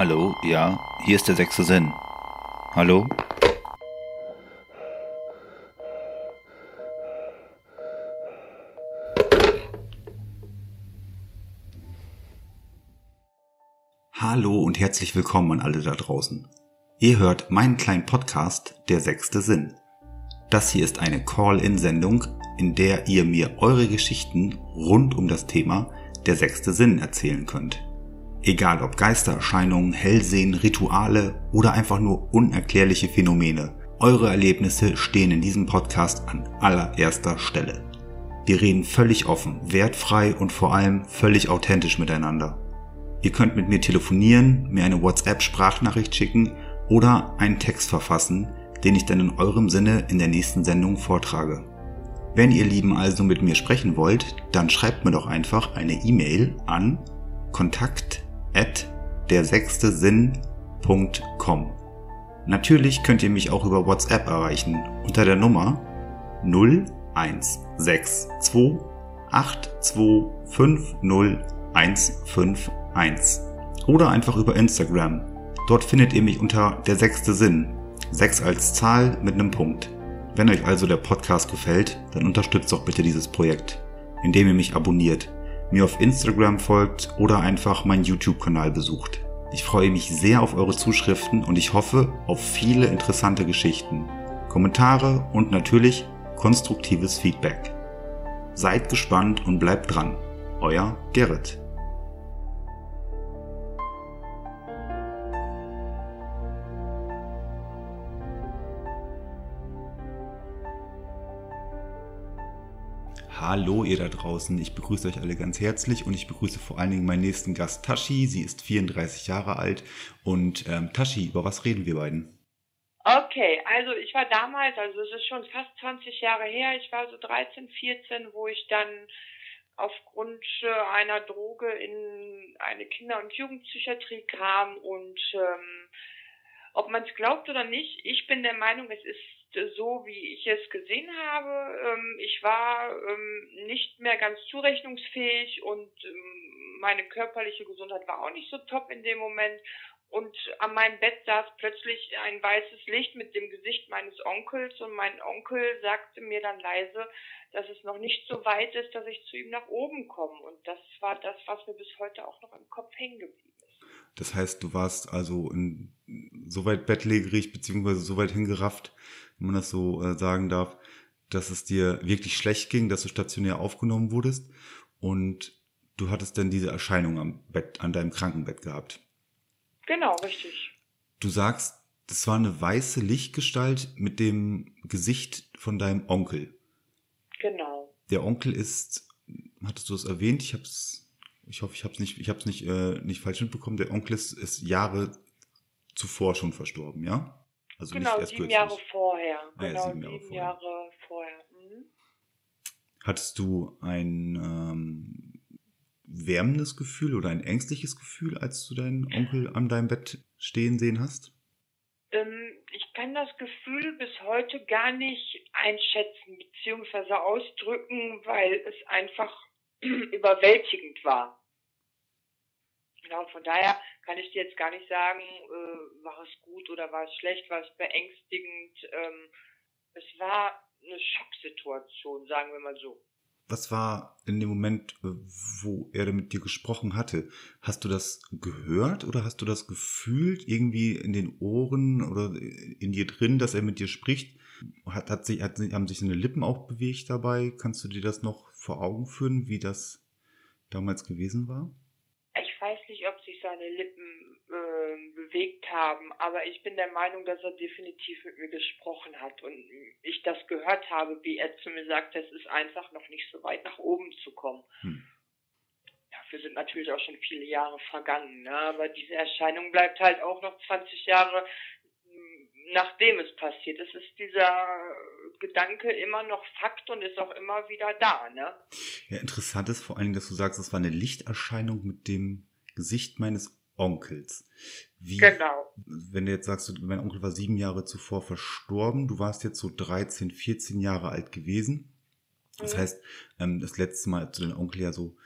Hallo, ja, hier ist der sechste Sinn. Hallo? Hallo und herzlich willkommen an alle da draußen. Ihr hört meinen kleinen Podcast Der sechste Sinn. Das hier ist eine Call-in-Sendung, in der ihr mir eure Geschichten rund um das Thema Der sechste Sinn erzählen könnt. Egal ob Geistererscheinungen, Hellsehen, Rituale oder einfach nur unerklärliche Phänomene, eure Erlebnisse stehen in diesem Podcast an allererster Stelle. Wir reden völlig offen, wertfrei und vor allem völlig authentisch miteinander. Ihr könnt mit mir telefonieren, mir eine WhatsApp-Sprachnachricht schicken oder einen Text verfassen, den ich dann in eurem Sinne in der nächsten Sendung vortrage. Wenn ihr Lieben also mit mir sprechen wollt, dann schreibt mir doch einfach eine E-Mail an kontakt at der sechste. Natürlich könnt ihr mich auch über WhatsApp erreichen unter der Nummer 0162 8250151 oder einfach über Instagram. Dort findet ihr mich unter der sechste Sinn. 6 als Zahl mit einem Punkt. Wenn euch also der Podcast gefällt, dann unterstützt doch bitte dieses Projekt, indem ihr mich abonniert mir auf Instagram folgt oder einfach meinen YouTube-Kanal besucht. Ich freue mich sehr auf eure Zuschriften und ich hoffe auf viele interessante Geschichten, Kommentare und natürlich konstruktives Feedback. Seid gespannt und bleibt dran. Euer Gerrit. Hallo ihr da draußen, ich begrüße euch alle ganz herzlich und ich begrüße vor allen Dingen meinen nächsten Gast Tashi. Sie ist 34 Jahre alt und ähm, Tashi, über was reden wir beiden? Okay, also ich war damals, also es ist schon fast 20 Jahre her, ich war so 13, 14, wo ich dann aufgrund äh, einer Droge in eine Kinder- und Jugendpsychiatrie kam und ähm, ob man es glaubt oder nicht, ich bin der Meinung, es ist so, wie ich es gesehen habe. Ähm, ich war ähm, nicht mehr ganz zurechnungsfähig und ähm, meine körperliche Gesundheit war auch nicht so top in dem Moment. Und an meinem Bett saß plötzlich ein weißes Licht mit dem Gesicht meines Onkels und mein Onkel sagte mir dann leise, dass es noch nicht so weit ist, dass ich zu ihm nach oben komme. Und das war das, was mir bis heute auch noch im Kopf hängen geblieben ist. Das heißt, du warst also in, so weit bettlägerig beziehungsweise so weit hingerafft, wenn man das so äh, sagen darf, dass es dir wirklich schlecht ging, dass du stationär aufgenommen wurdest und du hattest dann diese Erscheinung am Bett, an deinem Krankenbett gehabt. Genau, richtig. Du sagst, das war eine weiße Lichtgestalt mit dem Gesicht von deinem Onkel. Genau. Der Onkel ist, hattest du es erwähnt? Ich hab's, ich hoffe, ich habe es nicht, ich habe es nicht, äh, nicht falsch mitbekommen. Der Onkel ist, ist Jahre zuvor schon verstorben, ja? Also genau, nicht erst sieben kürzlich. Jahre vorher. Ah, genau, sieben Jahre sieben vorher. Jahre vorher. Mhm. Hattest du ein ähm, wärmendes Gefühl oder ein ängstliches Gefühl, als du deinen Onkel an deinem Bett stehen sehen hast? Ähm, ich kann das Gefühl bis heute gar nicht einschätzen bzw. ausdrücken, weil es einfach überwältigend war. Genau, von daher kann ich dir jetzt gar nicht sagen, äh, war es gut oder war es schlecht, war es beängstigend. Ähm, es war eine Schocksituation, sagen wir mal so. Was war in dem Moment, äh, wo er mit dir gesprochen hatte? Hast du das gehört oder hast du das gefühlt irgendwie in den Ohren oder in dir drin, dass er mit dir spricht? Hat, hat sich, hat, haben sich seine Lippen auch bewegt dabei? Kannst du dir das noch vor Augen führen, wie das damals gewesen war? nicht, ob sich seine Lippen bewegt haben, aber ich bin der Meinung, dass er definitiv mit mir gesprochen hat und ich das gehört habe, wie er zu mir sagt, es ist einfach noch nicht so weit nach oben zu kommen. Hm. Dafür sind natürlich auch schon viele Jahre vergangen, ne? aber diese Erscheinung bleibt halt auch noch 20 Jahre nachdem es passiert ist, ist dieser Gedanke immer noch Fakt und ist auch immer wieder da, ne? Ja, interessant ist vor allen Dingen, dass du sagst, es war eine Lichterscheinung mit dem Gesicht meines Onkels. Wie, genau. Wenn du jetzt sagst, mein Onkel war sieben Jahre zuvor verstorben, du warst jetzt so 13, 14 Jahre alt gewesen. Das mhm. heißt, ähm, das letzte Mal, als du deinen Onkel ja so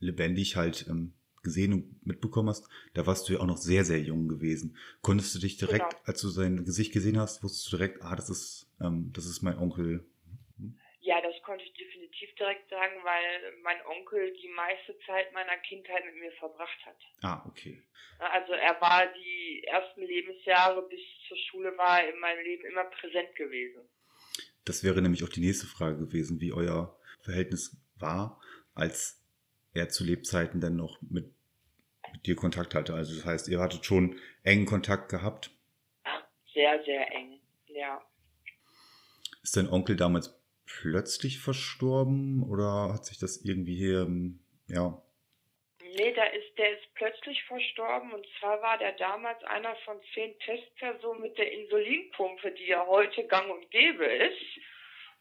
lebendig halt ähm, gesehen und mitbekommen hast, da warst du ja auch noch sehr, sehr jung gewesen. Konntest du dich direkt, Genau. als du sein Gesicht gesehen hast, wusstest du direkt, ah, das ist, ähm, das ist mein Onkel. Ja, das konnte ich definitiv direkt sagen, weil mein Onkel die meiste Zeit meiner Kindheit mit mir verbracht hat. Ah, okay. Also er war die ersten Lebensjahre bis zur Schule war in meinem Leben immer präsent gewesen. Das wäre nämlich auch die nächste Frage gewesen, wie euer Verhältnis war, als er zu Lebzeiten dann noch mit, mit dir Kontakt hatte. Also das heißt, ihr hattet schon engen Kontakt gehabt. Sehr, sehr eng. Ja. Ist dein Onkel damals plötzlich verstorben oder hat sich das irgendwie hier, ähm, ja, Nee, da ist, der ist plötzlich verstorben und zwar war der damals einer von zehn Testpersonen mit der Insulinpumpe, die ja heute gang und gäbe ist.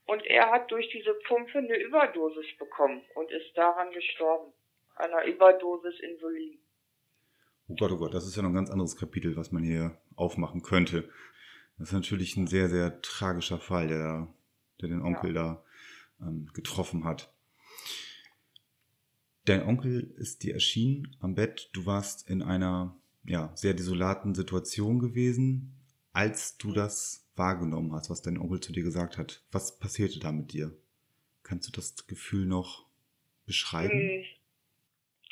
Und er hat durch diese Pumpe eine Überdosis bekommen und ist daran gestorben. Einer Überdosis Insulin. oh Gott, oh Gott, das ist ja noch ein ganz anderes Kapitel, was man hier aufmachen könnte. Das ist natürlich ein sehr, sehr tragischer Fall, der, der den Onkel da ähm, getroffen hat. Dein Onkel ist dir erschienen am Bett. Du warst in einer ja, sehr desolaten Situation gewesen, als du das wahrgenommen hast, was dein Onkel zu dir gesagt hat. Was passierte da mit dir? Kannst du das Gefühl noch beschreiben?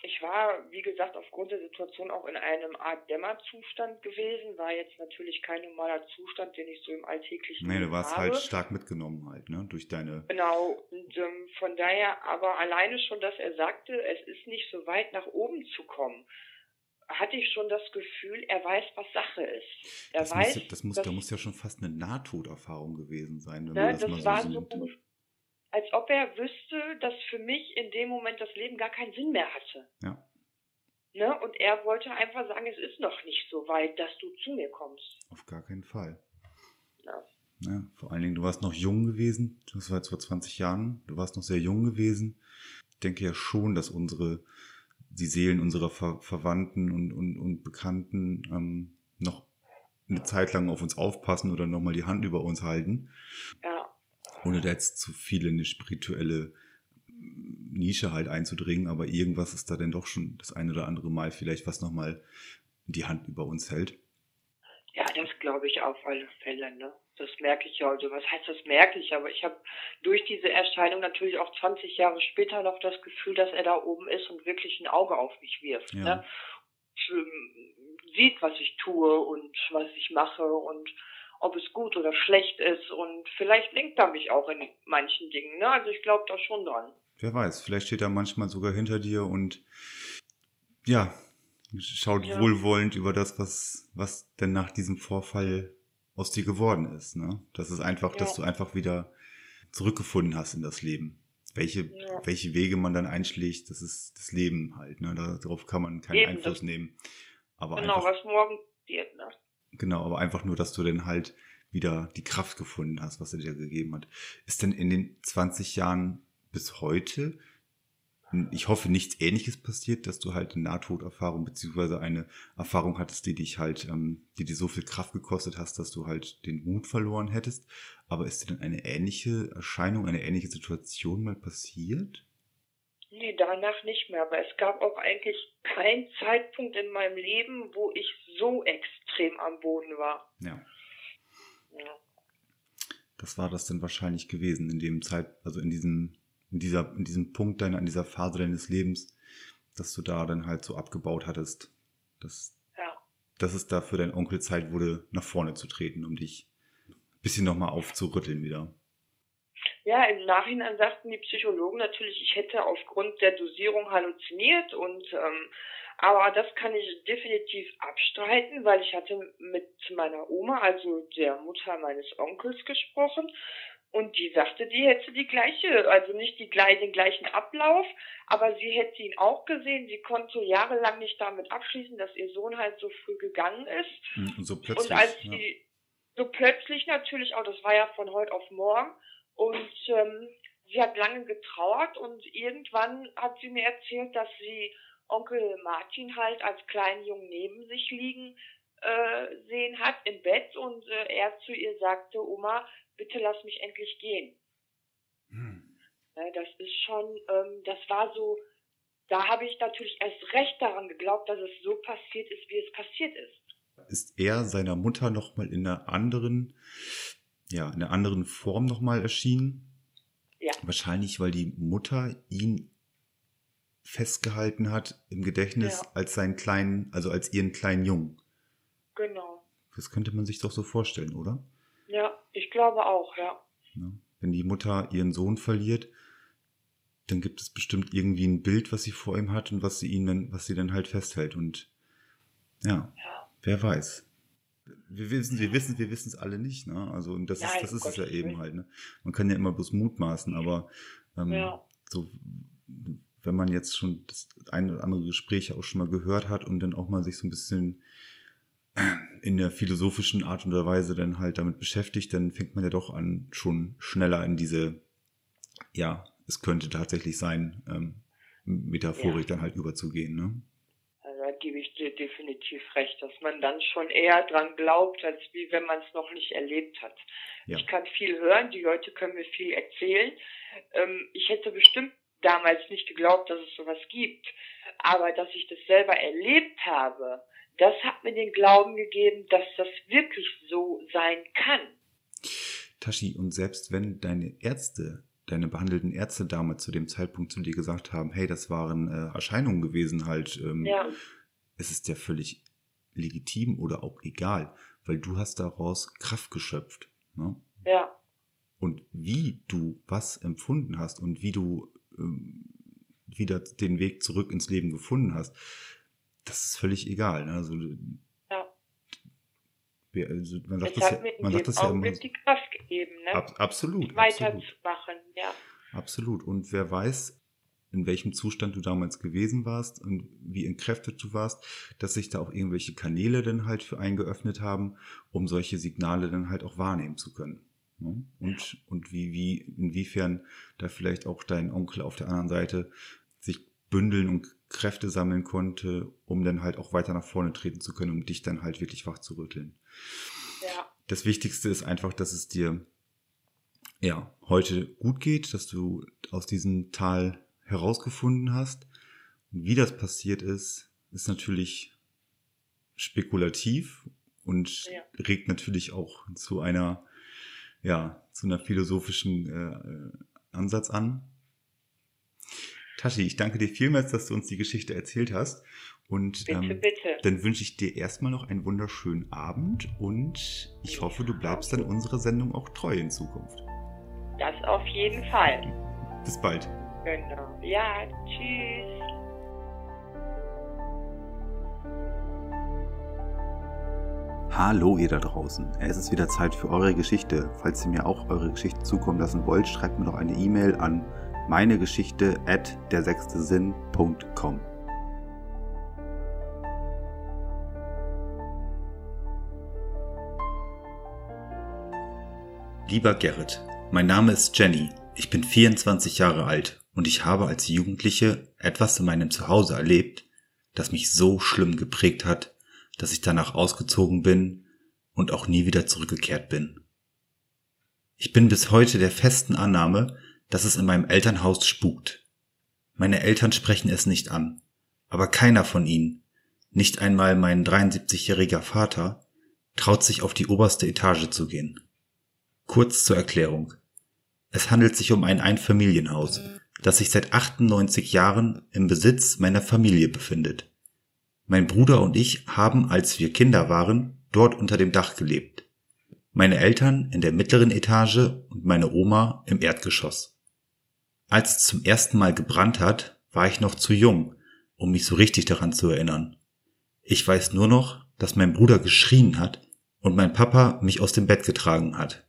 Ich war, wie gesagt, aufgrund der Situation auch in einem Art Dämmerzustand gewesen. War jetzt natürlich kein normaler Zustand, den ich so im alltäglichen Nee, du warst habe. halt stark mitgenommen halt, ne? Durch deine. Genau, und ähm, von daher aber alleine schon, dass er sagte, es ist nicht so weit nach oben zu kommen, hatte ich schon das Gefühl, er weiß, was Sache ist. Er Das, weiß, muss, ja- das, muss, dass, da muss ja schon fast eine Nahtoderfahrung gewesen sein, wenn ne, man das, das mal war so so. Als ob er wüsste, dass für mich in dem Moment das Leben gar keinen Sinn mehr hatte. Ja. Ne? Und er wollte einfach sagen, es ist noch nicht so weit, dass du zu mir kommst. Auf gar keinen Fall. Ja. Ja, vor allen Dingen, du warst noch jung gewesen. Das war jetzt vor 20 Jahren. Du warst noch sehr jung gewesen. Ich denke ja schon, dass unsere, die Seelen unserer Ver Verwandten und, und, und Bekannten ähm, noch eine Zeit lang auf uns aufpassen oder nochmal die Hand über uns halten. ja. Ohne da jetzt zu viel in eine spirituelle Nische halt einzudringen, aber irgendwas ist da denn doch schon das ein oder andere Mal vielleicht, was nochmal die Hand über uns hält. Ja, das glaube ich auf alle Fälle, ne? Das merke ich ja. Also was heißt das merke ich? Aber ich habe durch diese Erscheinung natürlich auch 20 Jahre später noch das Gefühl, dass er da oben ist und wirklich ein Auge auf mich wirft. Ja. Ne? Ähm, Sieht, was ich tue und was ich mache und ob es gut oder schlecht ist und vielleicht lenkt er mich auch in manchen Dingen. Ne? Also ich glaube da schon dran. Wer weiß, vielleicht steht er manchmal sogar hinter dir und ja, schaut Ja. wohlwollend über das, was, was denn nach diesem Vorfall aus dir geworden ist. Ne? Das ist einfach, Ja. dass du einfach wieder zurückgefunden hast in das Leben. Welche, Ja. welche Wege man dann einschlägt, das ist das Leben halt. Ne? Darauf kann man keinen Eben, Einfluss das- nehmen. Aber Genau, einfach, was morgen passiert. Ne? Genau, aber einfach nur, dass du dann halt wieder die Kraft gefunden hast, was er dir gegeben hat. Ist denn in den 20 Jahren bis heute, ich hoffe, nichts Ähnliches passiert, dass du halt eine Nahtoderfahrung beziehungsweise eine Erfahrung hattest, die dich halt, ähm, die dir so viel Kraft gekostet hast, dass du halt den Mut verloren hättest. Aber ist dir denn eine ähnliche Erscheinung, eine ähnliche Situation mal passiert? Nee, danach nicht mehr. Aber es gab auch eigentlich keinen Zeitpunkt in meinem Leben, wo ich so extrem am Boden war. Ja. Ja. Das war das dann wahrscheinlich gewesen in dem Zeit, also in diesem, in dieser, in diesem Punkt deiner, in dieser Phase deines Lebens, dass du da dann halt so abgebaut hattest, dass, ja. dass es da für deinen Onkel Zeit wurde, nach vorne zu treten, um dich ein bisschen nochmal aufzurütteln wieder. Ja, im Nachhinein sagten die Psychologen natürlich, ich hätte aufgrund der Dosierung halluziniert und ähm, aber das kann ich definitiv abstreiten, weil ich hatte mit meiner Oma, also der Mutter meines Onkels, gesprochen und die sagte, die hätte die gleiche, also nicht die, den gleichen Ablauf, aber sie hätte ihn auch gesehen. Sie konnte jahrelang nicht damit abschließen, dass ihr Sohn halt so früh gegangen ist. Hm, Und so plötzlich. Und als ja. sie so plötzlich natürlich auch, das war ja von heute auf morgen, und ähm, sie hat lange getrauert und irgendwann hat sie mir erzählt, dass sie Onkel Martin halt als kleinen Jungen neben sich liegen äh, sehen hat im Bett und äh, er zu ihr sagte, Oma, bitte lass mich endlich gehen. Hm. Ja, das ist schon, ähm, das war so da habe ich natürlich erst recht daran geglaubt, dass es so passiert ist, wie es passiert ist. Ist er seiner Mutter nochmal in einer anderen, ja, in einer anderen Form nochmal erschienen? Ja. Wahrscheinlich, weil die Mutter ihn festgehalten hat im Gedächtnis Ja. als seinen kleinen, also als ihren kleinen Jungen. Genau. Das könnte man sich doch so vorstellen, oder? Ja, ich glaube auch, ja. Ja. Wenn die Mutter ihren Sohn verliert, dann gibt es bestimmt irgendwie ein Bild, was sie vor ihm hat und was sie ihn dann, was sie dann halt festhält. Und ja, Ja. wer weiß. Wir wissen, wir wissen, wir wissen es alle nicht, ne? Also und das Nein, ist, das ist es ja eben Willen. halt, ne? Man kann ja immer bloß mutmaßen, aber ähm, Ja. so wenn man jetzt schon das ein oder andere Gespräch auch schon mal gehört hat und dann auch mal sich so ein bisschen in der philosophischen Art und Weise dann halt damit beschäftigt, dann fängt man ja doch an, schon schneller in diese, ja, es könnte tatsächlich sein, ähm, Metaphorik dann halt überzugehen, ne? Gebe ich dir definitiv recht, dass man dann schon eher dran glaubt, als wie wenn man es noch nicht erlebt hat. Ja. Ich kann viel hören, die Leute können mir viel erzählen. Ähm, ich hätte bestimmt damals nicht geglaubt, dass es sowas gibt. Aber dass ich das selber erlebt habe, das hat mir den Glauben gegeben, dass das wirklich so sein kann. Tashi, und selbst wenn deine Ärzte, deine behandelten Ärzte damals zu dem Zeitpunkt zu dir gesagt haben, hey, das waren äh, Erscheinungen gewesen halt, ähm, Ja, es ist ja völlig legitim oder auch egal, weil du hast daraus Kraft geschöpft. Ne? ja, Und wie du was empfunden hast und wie du ähm, wieder den Weg zurück ins Leben gefunden hast, das ist völlig egal. Ne? Also, ja. wir, also man sagt Es das ja, man sagt das ja immer. Die Kraft gegeben, ne? Ab, absolut, absolut. weiterzumachen, ja. Absolut. Und wer weiß, in welchem Zustand du damals gewesen warst und wie entkräftet du warst, dass sich da auch irgendwelche Kanäle dann halt für einen geöffnet haben, um solche Signale dann halt auch wahrnehmen zu können. Ne? Und, und wie, wie, inwiefern da vielleicht auch dein Onkel auf der anderen Seite sich bündeln und Kräfte sammeln konnte, um dann halt auch weiter nach vorne treten zu können, um dich dann halt wirklich wach zu rütteln Ja, das Wichtigste ist einfach, dass es dir ja heute gut geht, dass du aus diesem Tal herausgefunden hast. Und wie das passiert ist, ist natürlich spekulativ und Ja. regt natürlich auch zu einer ja zu einer philosophischen äh, Ansatz an. Tashi, ich danke dir vielmals, dass du uns die Geschichte erzählt hast. Und bitte, ähm, bitte. dann wünsche ich dir erstmal noch einen wunderschönen Abend und ich hoffe, du bleibst dann unserer Sendung auch treu in Zukunft. Das auf jeden Fall. Bis bald. Genau. Ja, tschüss. Hallo ihr da draußen. Es ist wieder Zeit für eure Geschichte. Falls ihr mir auch eure Geschichte zukommen lassen wollt, schreibt mir doch eine E-Mail an meinegeschichte at dersechstesinn.com. Lieber Gerrit, mein Name ist Jenny. Ich bin 24 Jahre alt und ich habe als Jugendliche etwas in meinem Zuhause erlebt, das mich so schlimm geprägt hat, dass ich danach ausgezogen bin und auch nie wieder zurückgekehrt bin. Ich bin bis heute der festen Annahme, dass es in meinem Elternhaus spukt. Meine Eltern sprechen es nicht an, aber keiner von ihnen, nicht einmal mein 73-jähriger Vater, traut sich auf die oberste Etage zu gehen. Kurz zur Erklärung. Es handelt sich um ein Einfamilienhaus, das sich seit 98 Jahren im Besitz meiner Familie befindet. Mein Bruder und ich haben, als wir Kinder waren, dort unter dem Dach gelebt. Meine Eltern in der mittleren Etage und meine Oma im Erdgeschoss. Als es zum ersten Mal gebrannt hat, war ich noch zu jung, um mich so richtig daran zu erinnern. Ich weiß nur noch, dass mein Bruder geschrien hat und mein Papa mich aus dem Bett getragen hat.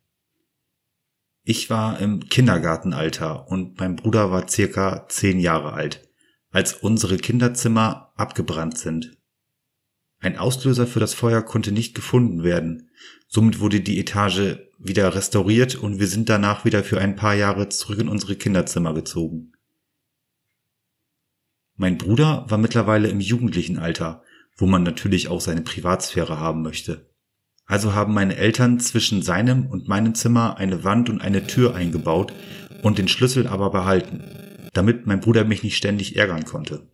Ich war im Kindergartenalter und mein Bruder war circa zehn Jahre alt, als unsere Kinderzimmer abgebrannt sind. Ein Auslöser für das Feuer konnte nicht gefunden werden. Somit wurde die Etage wieder restauriert und wir sind danach wieder für ein paar Jahre zurück in unsere Kinderzimmer gezogen. Mein Bruder war mittlerweile im jugendlichen Alter, wo man natürlich auch seine Privatsphäre haben möchte. Also haben meine Eltern zwischen seinem und meinem Zimmer eine Wand und eine Tür eingebaut und den Schlüssel aber behalten. damit mein Bruder mich nicht ständig ärgern konnte.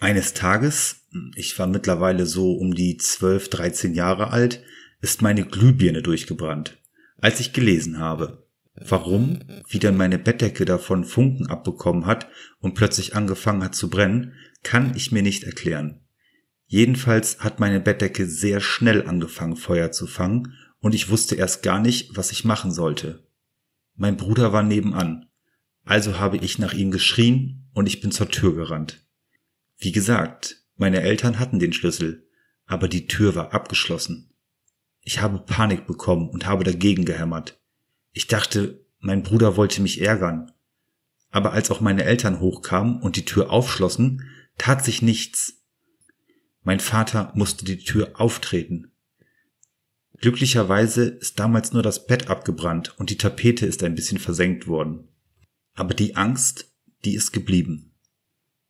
Eines Tages, ich war mittlerweile so um die 12, 13 Jahre alt, ist meine Glühbirne durchgebrannt, als ich gelesen habe. Warum, wie dann meine Bettdecke davon Funken abbekommen hat und plötzlich angefangen hat zu brennen, kann ich mir nicht erklären. Jedenfalls hat meine Bettdecke sehr schnell angefangen Feuer zu fangen und ich wusste erst gar nicht, was ich machen sollte. Mein Bruder war nebenan, also habe ich nach ihm geschrien und ich bin zur Tür gerannt. Wie gesagt, meine Eltern hatten den Schlüssel, aber die Tür war abgeschlossen. Ich habe Panik bekommen und habe dagegen gehämmert. Ich dachte, mein Bruder wollte mich ärgern. Aber als auch meine Eltern hochkamen und die Tür aufschlossen, tat sich nichts. Mein Vater musste die Tür auftreten. Glücklicherweise ist damals nur das Bett abgebrannt und die Tapete ist ein bisschen versenkt worden. Aber die Angst, die ist geblieben.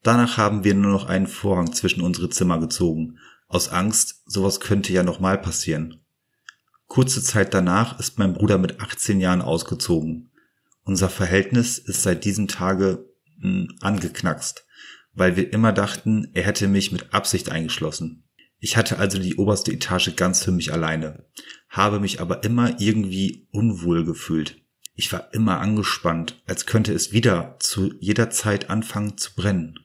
Danach haben wir nur noch einen Vorhang zwischen unsere Zimmer gezogen, aus Angst, sowas könnte ja nochmal passieren. Kurze Zeit danach ist mein Bruder mit 18 Jahren ausgezogen. Unser Verhältnis ist seit diesem Tage mh, hm, angeknackst, weil wir immer dachten, er hätte mich mit Absicht eingeschlossen. Ich hatte also die oberste Etage ganz für mich alleine, habe mich aber immer irgendwie unwohl gefühlt. Ich war immer angespannt, als könnte es wieder zu jeder Zeit anfangen zu brennen.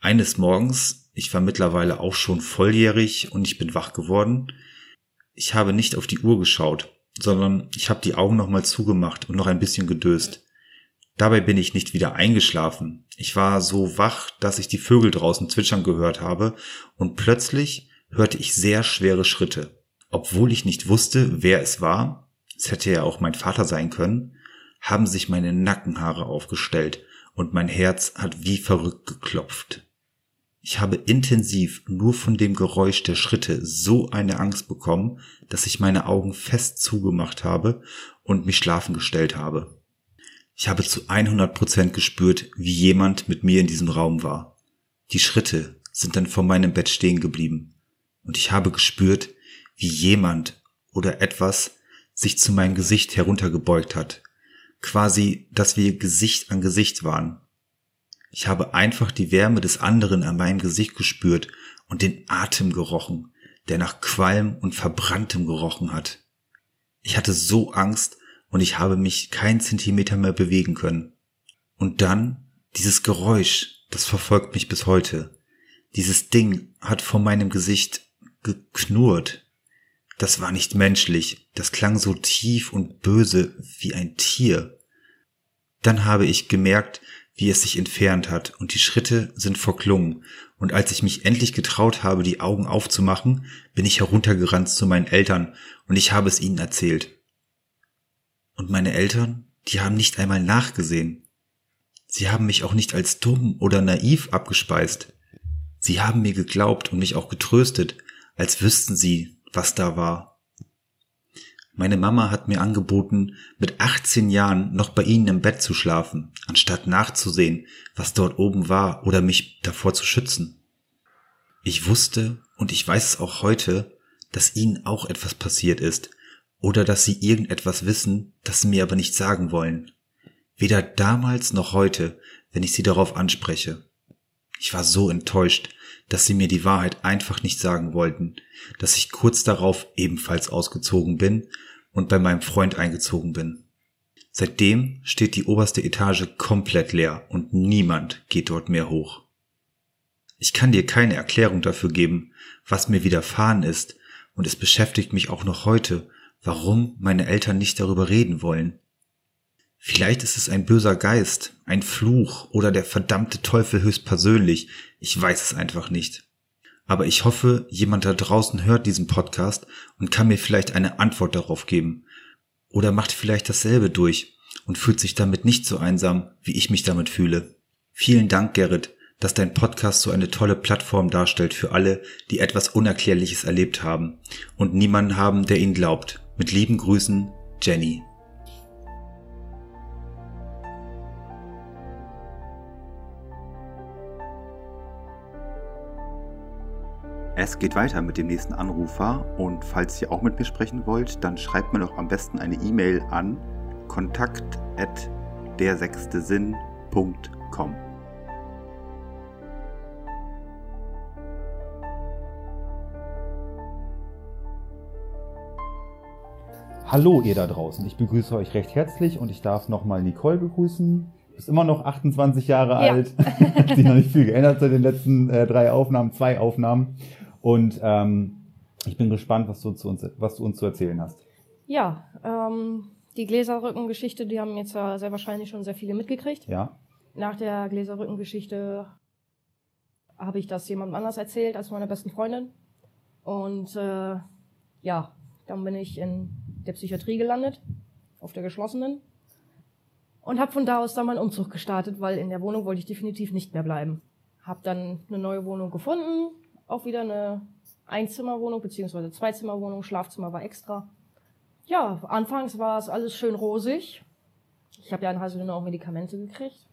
Eines Morgens, ich war mittlerweile auch schon volljährig und ich bin wach geworden, ich habe nicht auf die Uhr geschaut, sondern ich habe die Augen nochmal zugemacht und noch ein bisschen gedöst. Dabei bin ich nicht wieder eingeschlafen. Ich war so wach, dass ich die Vögel draußen zwitschern gehört habe und plötzlich hörte ich sehr schwere Schritte. Obwohl ich nicht wusste, wer es war, es hätte ja auch mein Vater sein können, haben sich meine Nackenhaare aufgestellt und mein Herz hat wie verrückt geklopft. Ich habe intensiv nur von dem Geräusch der Schritte so eine Angst bekommen, dass ich meine Augen fest zugemacht habe und mich schlafen gestellt habe. Ich habe zu 100 Prozent gespürt, wie jemand mit mir in diesem Raum war. Die Schritte sind dann vor meinem Bett stehen geblieben und ich habe gespürt, wie jemand oder etwas sich zu meinem Gesicht heruntergebeugt hat. Quasi, dass wir Gesicht an Gesicht waren. Ich habe einfach die Wärme des anderen an meinem Gesicht gespürt und den Atem gerochen, der nach Qualm und Verbranntem gerochen hat. Ich hatte so Angst und ich habe mich keinen Zentimeter mehr bewegen können. Und dann dieses Geräusch, das verfolgt mich bis heute. Dieses Ding hat vor meinem Gesicht geknurrt. Das war nicht menschlich, das klang so tief und böse wie ein Tier. Dann habe ich gemerkt, wie es sich entfernt hat, und die Schritte sind verklungen, und als ich mich endlich getraut habe, die Augen aufzumachen, bin ich heruntergerannt zu meinen Eltern, und ich habe es ihnen erzählt. Und meine Eltern, die haben nicht einmal nachgesehen. Sie haben mich auch nicht als dumm oder naiv abgespeist. Sie haben mir geglaubt und mich auch getröstet, als wüssten sie, was da war. Meine Mama hat mir angeboten, mit 18 Jahren noch bei ihnen im Bett zu schlafen, anstatt nachzusehen, was dort oben war oder mich davor zu schützen. Ich wusste, und ich weiß es auch heute, dass ihnen auch etwas passiert ist oder dass sie irgendetwas wissen, das sie mir aber nicht sagen wollen. Weder damals noch heute, wenn ich sie darauf anspreche. Ich war so enttäuscht, dass sie mir die Wahrheit einfach nicht sagen wollten, dass ich kurz darauf ebenfalls ausgezogen bin und bei meinem Freund eingezogen bin. Seitdem steht die oberste Etage komplett leer und niemand geht dort mehr hoch. Ich kann dir keine Erklärung dafür geben, was mir widerfahren ist, und es beschäftigt mich auch noch heute, warum meine Eltern nicht darüber reden wollen. Vielleicht ist es ein böser Geist, ein Fluch oder der verdammte Teufel höchstpersönlich, ich weiß es einfach nicht. Aber ich hoffe, jemand da draußen hört diesen Podcast und kann mir vielleicht eine Antwort darauf geben. Oder macht vielleicht dasselbe durch und fühlt sich damit nicht so einsam, wie ich mich damit fühle. Vielen Dank, Gerrit, dass dein Podcast so eine tolle Plattform darstellt für alle, die etwas Unerklärliches erlebt haben und niemanden haben, der ihnen glaubt. Mit lieben Grüßen, Jenny. Es geht weiter mit dem nächsten Anrufer und falls ihr auch mit mir sprechen wollt, dann schreibt mir doch am besten eine E-Mail an kontakt Hallo ihr da draußen, ich begrüße euch recht herzlich und ich darf nochmal Nicole begrüßen. Du bist immer noch 28 Jahre Ja. alt, hat sich noch nicht viel geändert seit den letzten äh, drei Aufnahmen, zwei Aufnahmen. Und ähm, ich bin gespannt, was du, zu uns, was du uns zu erzählen hast. Ja, ähm, die Gläserrückengeschichte, die haben jetzt ja sehr wahrscheinlich schon sehr viele mitgekriegt. Ja? Nach der Gläserrückengeschichte habe ich das jemandem anders erzählt als meiner besten Freundin. Und äh, ja, dann bin ich in der Psychiatrie gelandet, auf der geschlossenen. Und habe von da aus dann meinen Umzug gestartet, weil in der Wohnung wollte ich definitiv nicht mehr bleiben. Habe dann eine neue Wohnung gefunden, auch wieder eine Einzimmerwohnung beziehungsweise Zweizimmerwohnung, Schlafzimmer war extra. Ja, anfangs war es alles schön rosig. Ich habe ja in Haselünne auch Medikamente gekriegt,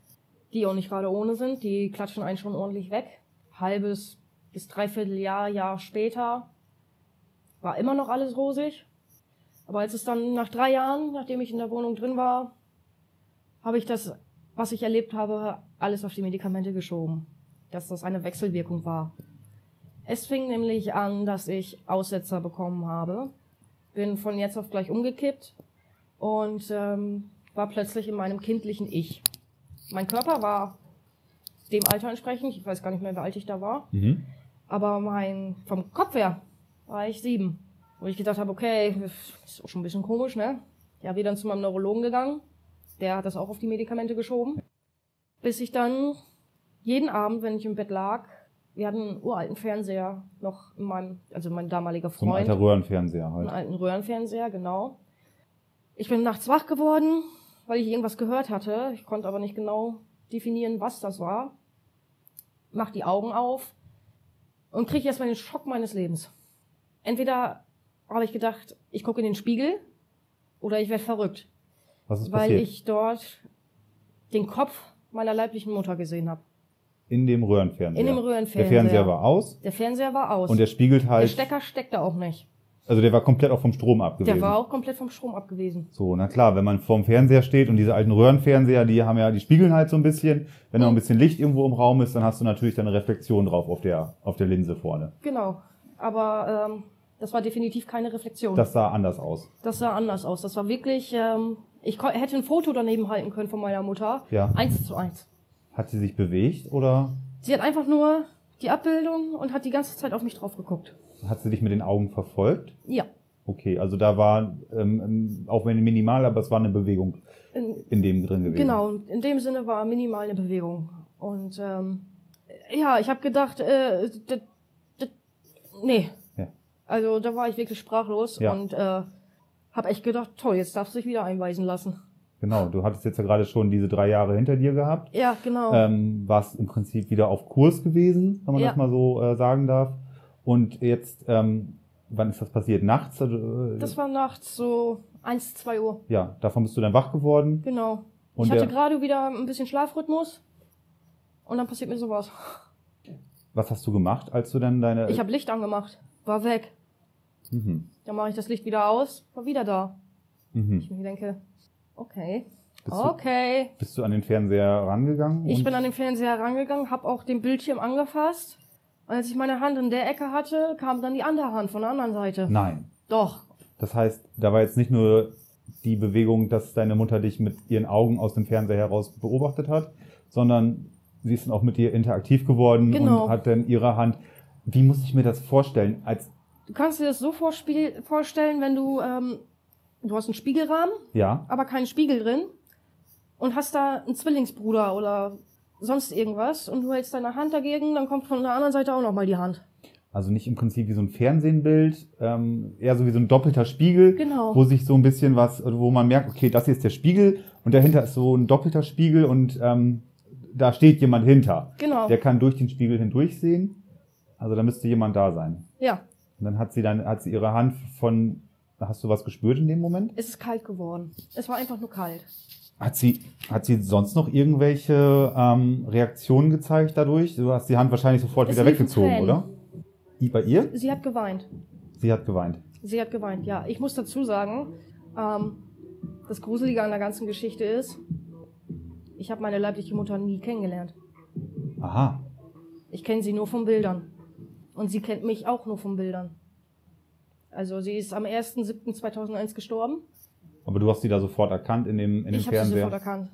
die auch nicht gerade ohne sind. Die klatschen einen schon ordentlich weg. Halbes bis dreiviertel Jahr, Jahr später war immer noch alles rosig. Aber als es dann nach drei Jahren, nachdem ich in der Wohnung drin war, habe ich das, was ich erlebt habe, alles auf die Medikamente geschoben. Dass das eine Wechselwirkung war. Es fing nämlich an, dass ich Aussetzer bekommen habe. Bin von jetzt auf gleich umgekippt und ähm, war plötzlich in meinem kindlichen Ich. Mein Körper war dem Alter entsprechend, ich weiß gar nicht mehr, wie alt ich da war, Mhm. aber mein vom Kopf her war ich sieben. Wo ich gedacht habe, okay, ist auch schon ein bisschen komisch, ne? Ja, wieder zu meinem Neurologen gegangen. Der hat das auch auf die Medikamente geschoben. Bis ich dann jeden Abend, wenn ich im Bett lag, wir hatten einen uralten Fernseher noch in meinem, also mein damaliger So ein Freund. alter Röhrenfernseher einen halt. alten Röhrenfernseher, genau. Ich bin nachts wach geworden, weil ich irgendwas gehört hatte. Ich konnte aber nicht genau definieren, was das war. Mach die Augen auf und kriege erstmal den Schock meines Lebens. Entweder habe ich gedacht, ich gucke in den Spiegel oder ich werde verrückt, Was ist weil passiert? ich dort den Kopf meiner leiblichen Mutter gesehen habe. in dem Röhrenfernseher. In dem Der Röhrenfernseher. Fernseher war aus Der Fernseher war aus. und der spiegelt der halt, Stecker steckte auch nicht. also der war komplett auch vom Strom abgewesen. Der war auch komplett vom Strom abgewiesen. So, na klar, wenn man vorm Fernseher steht und diese alten Röhrenfernseher, die haben ja, die spiegeln halt so ein bisschen. Wenn noch ein bisschen Licht irgendwo im Raum ist, dann hast du natürlich dann eine Reflexion drauf auf der, auf der Linse vorne. Genau. Aber ähm, das war definitiv keine Reflexion. Das sah anders aus. Das sah anders aus. Das war wirklich, ähm, ich hätte ein Foto daneben halten können von meiner Mutter. Ja. Eins zu eins. Hat sie sich bewegt oder Sie hat einfach nur die Abbildung und hat die ganze Zeit auf mich drauf geguckt. hat sie dich mit den Augen verfolgt? Ja. Okay, also da war, ähm, ähm, auch wenn minimal, aber es war eine Bewegung In, in dem drin gewesen. genau, in dem Sinne war minimal eine Bewegung. Und ähm, ja, ich habe gedacht, äh, nee. Also da war ich wirklich sprachlos Ja. und äh, habe echt gedacht, toll, jetzt darfst du dich wieder einweisen lassen. Genau, du hattest jetzt ja gerade schon diese drei Jahre hinter dir gehabt. Ja, genau. ähm, warst im Prinzip wieder auf Kurs gewesen, wenn man Ja. das mal so äh, sagen darf. Und jetzt, ähm, wann ist das passiert? Nachts? Äh, Das war nachts so 1, 2 Uhr. ja, davon bist du dann wach geworden. Genau. Und ich hatte gerade wieder ein bisschen Schlafrhythmus und dann passiert mir sowas. Was hast du gemacht, als du dann deine... Ich habe Licht angemacht, war weg. Mhm. Dann mache ich das Licht wieder aus, war wieder da. Mhm. Ich mir denke, okay, Bist, du, okay. bist du an den Fernseher rangegangen? Ich bin an den Fernseher rangegangen, habe auch den Bildschirm angefasst. Und als ich meine Hand in der Ecke hatte, kam dann die andere Hand von der anderen Seite. Nein. Doch. Das heißt, da war jetzt nicht nur die Bewegung, dass deine Mutter dich mit ihren Augen aus dem Fernseher heraus beobachtet hat, sondern sie ist dann auch mit dir interaktiv geworden Genau. und hat dann ihre Hand. Wie muss ich mir das vorstellen? Als Du kannst dir das so vorstellen, wenn du, ähm, du hast einen Spiegelrahmen, ja, aber keinen Spiegel drin und hast da einen Zwillingsbruder oder sonst irgendwas und du hältst deine Hand dagegen, dann kommt von der anderen Seite auch nochmal die Hand. Also nicht im Prinzip wie so ein Fernsehenbild, ähm, eher so wie so ein doppelter Spiegel, Genau. wo sich so ein bisschen was, wo man merkt, okay, das hier ist der Spiegel und dahinter ist so ein doppelter Spiegel und ähm, da steht jemand hinter. Genau. Der kann durch den Spiegel hindurch sehen. Also da müsste jemand da sein. Ja, Und dann hat sie dann, hat sie ihre Hand von, hast du was gespürt in dem Moment? es ist kalt geworden. Es war einfach nur kalt. Hat sie, hat sie sonst noch irgendwelche ähm, Reaktionen gezeigt dadurch? Du hast die Hand wahrscheinlich sofort Es wieder weggezogen, oder? Bei ihr? Sie hat geweint. Sie hat geweint. Sie hat geweint, ja. Ich muss dazu sagen, ähm, das Gruselige an der ganzen Geschichte ist, Ich habe meine leibliche Mutter nie kennengelernt. Aha. Ich kenne sie nur von Bildern. Und sie kennt mich auch nur von Bildern. Also sie ist am 1.7.2001 gestorben. Aber du hast sie da sofort erkannt in dem, in dem ich habe sie Fernseher? sofort erkannt.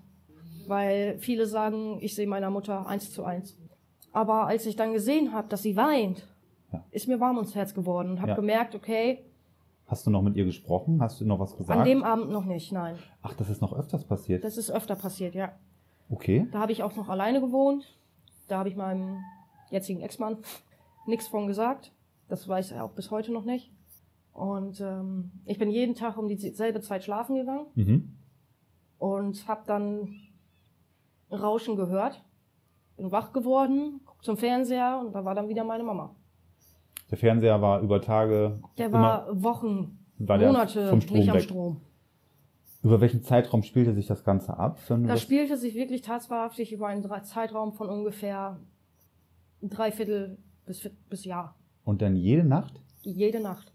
Weil viele sagen, ich sehe meiner Mutter eins zu eins. Aber als ich dann gesehen habe, dass sie weint, Ja. ist mir warm ums Herz geworden und habe Ja. gemerkt, okay, Hast du noch mit ihr gesprochen? Hast du noch was gesagt? an dem Abend noch nicht, nein. Ach, das ist noch öfters passiert. Das ist öfter passiert, ja. Okay. Da habe ich auch noch alleine gewohnt. Da habe ich meinem jetzigen Ex-Mann nichts von gesagt. Das weiß er auch bis heute noch nicht. Und ähm, ich bin jeden Tag um dieselbe Zeit schlafen gegangen Mhm. und habe dann Rauschen gehört. Bin wach geworden, guck zum Fernseher und da war dann wieder meine Mama. Der Fernseher war über Tage Der immer. war Wochen, War Monate vom Strom nicht am weg? Strom. Über welchen Zeitraum spielte sich das Ganze ab? Das spielte sich wirklich tatsächlich über einen Zeitraum von ungefähr Dreiviertel bis, bis Jahr. Und dann jede Nacht? Jede Nacht.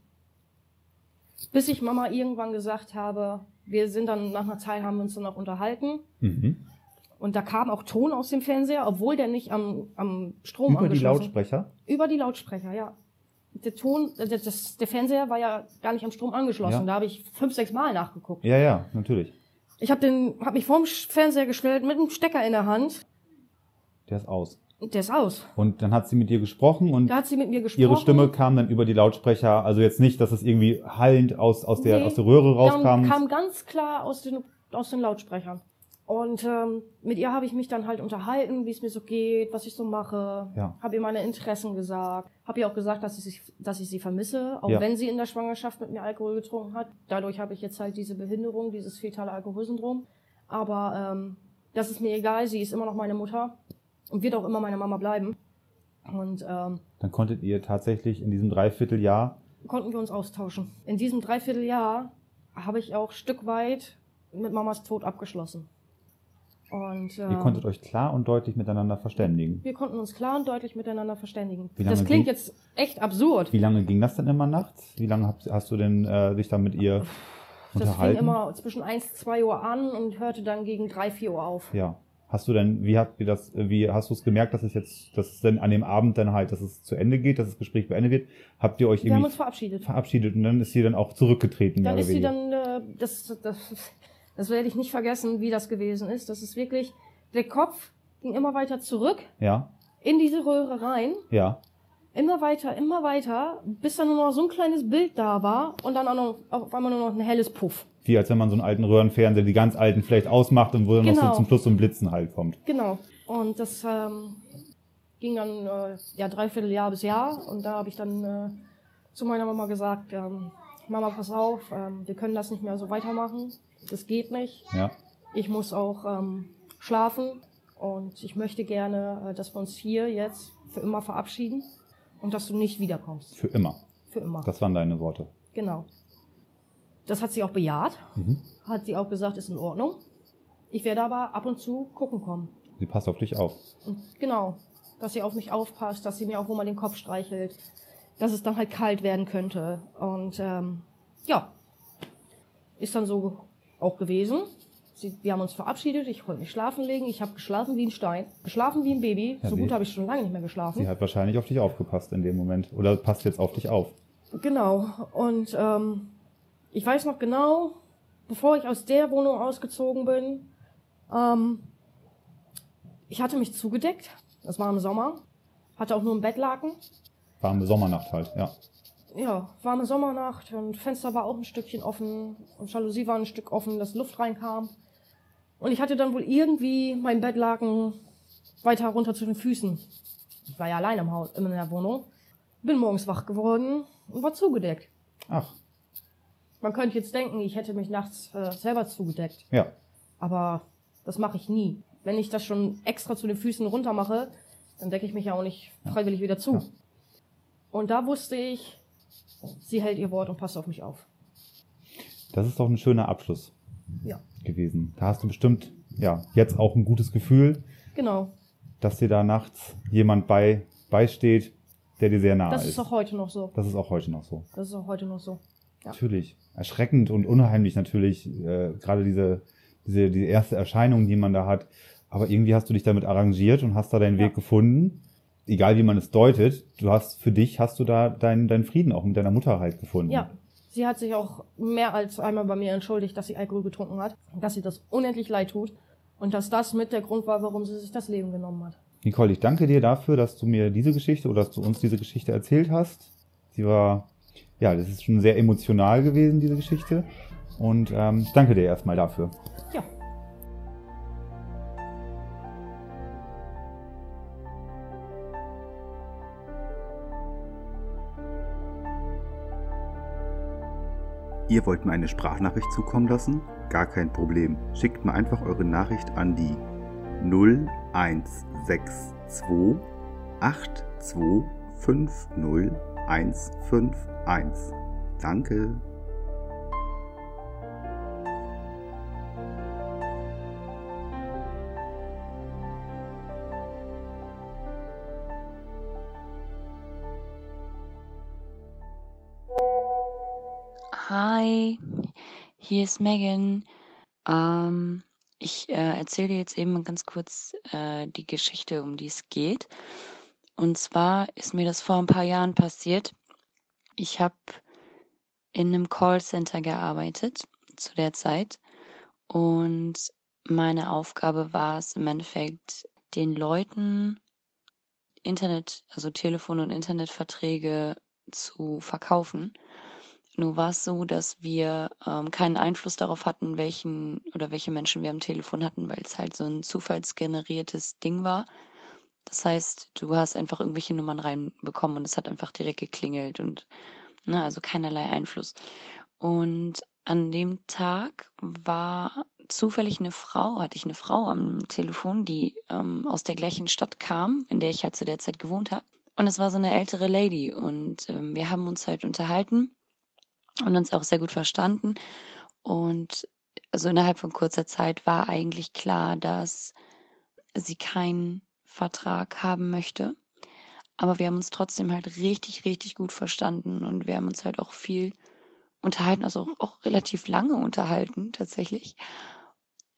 Bis ich Mama irgendwann gesagt habe, wir sind dann nach einer Zeit haben wir uns dann auch unterhalten. Mhm. Und da kam auch Ton aus dem Fernseher, obwohl der nicht am, am Strom Über die angeschlossen Lautsprecher? Über die Lautsprecher, ja. Der Ton, äh, das, der Fernseher war ja gar nicht am Strom angeschlossen. Ja. Da habe ich fünf, sechs Mal nachgeguckt. Ja, ja, natürlich. Ich habe den, habe mich vorm Fernseher gestellt mit einem Stecker in der Hand. Der ist aus. Und der ist aus. Und dann hat sie mit dir gesprochen und Da hat sie mit mir gesprochen. ihre Stimme kam dann über die Lautsprecher. Also jetzt nicht, dass es irgendwie hallend aus, aus, der, Nee. aus der Röhre rauskam. Kam, kam ganz klar aus den, aus den Lautsprechern. Und ähm, mit ihr habe ich mich dann halt unterhalten, wie es mir so geht, was ich so mache. Ja. Habe ihr meine Interessen gesagt. Habe ihr auch gesagt, dass ich, sie- dass ich sie vermisse, auch Ja. wenn sie in der Schwangerschaft mit mir Alkohol getrunken hat. Dadurch habe ich jetzt halt diese Behinderung, dieses fetale Alkoholsyndrom. Aber ähm, das ist mir egal, sie ist immer noch meine Mutter und wird auch immer meine Mama bleiben. Und ähm, Dann konntet ihr tatsächlich in diesem Dreivierteljahr, konnten wir uns austauschen. In diesem Dreivierteljahr habe ich auch Stück weit mit Mamas Tod abgeschlossen. Und äh, ihr konntet euch klar und deutlich miteinander verständigen. wir konnten uns klar und deutlich miteinander verständigen. Das klingt ging- jetzt echt absurd. Wie lange ging das denn immer nachts? Wie lange hast, hast du denn äh, dich dann mit ihr Das fing unterhalten? immer zwischen 1, 2 Uhr an und hörte dann gegen 3, 4 Uhr auf. Ja. Hast du denn, wie habt ihr das, äh, wie hast du es gemerkt, dass es jetzt, dass es denn an dem Abend dann halt, dass es zu Ende geht, dass das Gespräch beendet wird? Habt ihr euch Wir haben irgendwie uns verabschiedet. verabschiedet und dann ist sie dann auch zurückgetreten? Dann ist sie dann, äh, das, das, das werde ich nicht vergessen, wie das gewesen ist. Das ist wirklich, der Kopf ging immer weiter zurück Ja, in diese Röhre rein. ja. Immer weiter, immer weiter, bis dann nur noch so ein kleines Bild da war und dann auch noch auf einmal nur noch ein helles Puff. Wie als wenn man so einen alten Röhrenfernseher, die ganz alten vielleicht ausmacht und wo dann noch Genau. so zum Schluss so ein Blitzen halt kommt. Genau. Und das ähm, ging dann äh, ja dreiviertel Jahr bis Jahr und da habe ich dann äh, zu meiner Mama gesagt, ähm, Mama, pass auf, ähm, wir können das nicht mehr so weitermachen. Das geht nicht. Ja. Ich muss auch ähm, schlafen und ich möchte gerne, äh, dass wir uns hier jetzt für immer verabschieden und dass du nicht wiederkommst. Für immer. Für immer. Das waren deine Worte. Genau. Das hat sie auch bejaht. Mhm. Hat sie auch gesagt, ist in Ordnung. Ich werde aber ab und zu gucken kommen. Sie passt auf dich auf. Und genau, dass sie auf mich aufpasst, dass sie mir auch wohl mal den Kopf streichelt, dass es dann halt kalt werden könnte. Und ähm, ja, ist dann so auch gewesen. Sie, wir haben uns verabschiedet, ich wollte mich schlafen legen, ich habe geschlafen wie ein Stein, geschlafen wie ein Baby. Ja, so gut habe ich schon lange nicht mehr geschlafen. Sie hat wahrscheinlich auf dich aufgepasst in dem Moment. Oder passt jetzt auf dich auf. Genau. Und ähm, ich weiß noch genau, bevor ich aus der Wohnung ausgezogen bin, ähm, ich hatte mich zugedeckt. Das war im Sommer. Hatte auch nur einen Bettlaken. Warme Sommernacht halt, ja. Ja, warme Sommernacht und Fenster war auch ein Stückchen offen und Jalousie war ein Stück offen, dass Luft reinkam. Und ich hatte dann wohl irgendwie meinen Bettlaken weiter runter zu den Füßen. Ich war ja allein im Haus, in der Wohnung. Bin morgens wach geworden und war zugedeckt. Ach, Man könnte jetzt denken, ich hätte mich nachts äh, selber zugedeckt. ja. Aber das mache ich nie. Wenn ich das schon extra zu den Füßen runter mache, dann decke ich mich ja auch nicht freiwillig wieder zu. Ja. Und da wusste ich, sie hält ihr Wort und passt auf mich auf. Das ist doch ein schöner Abschluss Ja, gewesen. Da hast du bestimmt, ja, jetzt auch ein gutes Gefühl, genau. dass dir da nachts jemand bei, beisteht, der dir sehr nahe Das ist. ist auch heute noch so. das ist auch heute noch so. Das ist auch heute noch so. Ja. Natürlich. Erschreckend und unheimlich natürlich, äh, gerade diese, diese, die erste Erscheinung, die man da hat. aber irgendwie hast du dich damit arrangiert und hast da deinen ja. Weg gefunden. Egal wie man es deutet, du hast für dich hast du da deinen, deinen Frieden auch mit deiner Mutter halt gefunden. Ja, sie hat sich auch mehr als einmal bei mir entschuldigt, dass sie Alkohol getrunken hat, dass sie das unendlich leid tut und dass das mit der Grund war, warum sie sich das Leben genommen hat. Nicole, ich danke dir dafür, dass du mir diese Geschichte oder dass du uns diese Geschichte erzählt hast. Sie war, ja, das ist schon sehr emotional gewesen, diese Geschichte. Und ähm, danke dir erstmal dafür. Ja. Ihr wollt mir eine Sprachnachricht zukommen lassen? Gar kein Problem. Schickt mir einfach eure Nachricht an die 0162 8250151. Danke. Hi, hier ist Megan. Ähm, ich äh, erzähle dir jetzt eben ganz kurz äh, die Geschichte, um die es geht. Und zwar ist mir das vor ein paar Jahren passiert. Ich habe in einem Callcenter gearbeitet zu der Zeit und meine Aufgabe war es im Endeffekt, den Leuten Internet, also Telefon- und Internetverträge zu verkaufen. Nur war es so, dass wir ähm, keinen Einfluss darauf hatten, welchen oder welche Menschen wir am Telefon hatten, weil es halt so ein zufallsgeneriertes Ding war. Das heißt, du hast einfach irgendwelche Nummern reinbekommen und es hat einfach direkt geklingelt und ne, also keinerlei Einfluss. Und an dem Tag war zufällig eine Frau, hatte ich eine Frau am Telefon, die ähm, aus der gleichen Stadt kam, in der ich halt zu der Zeit gewohnt habe. Und es war so eine ältere Lady und ähm, wir haben uns halt unterhalten und uns auch sehr gut verstanden. Und also innerhalb von kurzer Zeit war eigentlich klar, dass sie keinen Vertrag haben möchte. Aber wir haben uns trotzdem halt richtig, richtig gut verstanden und wir haben uns halt auch viel unterhalten, also auch, auch relativ lange unterhalten tatsächlich.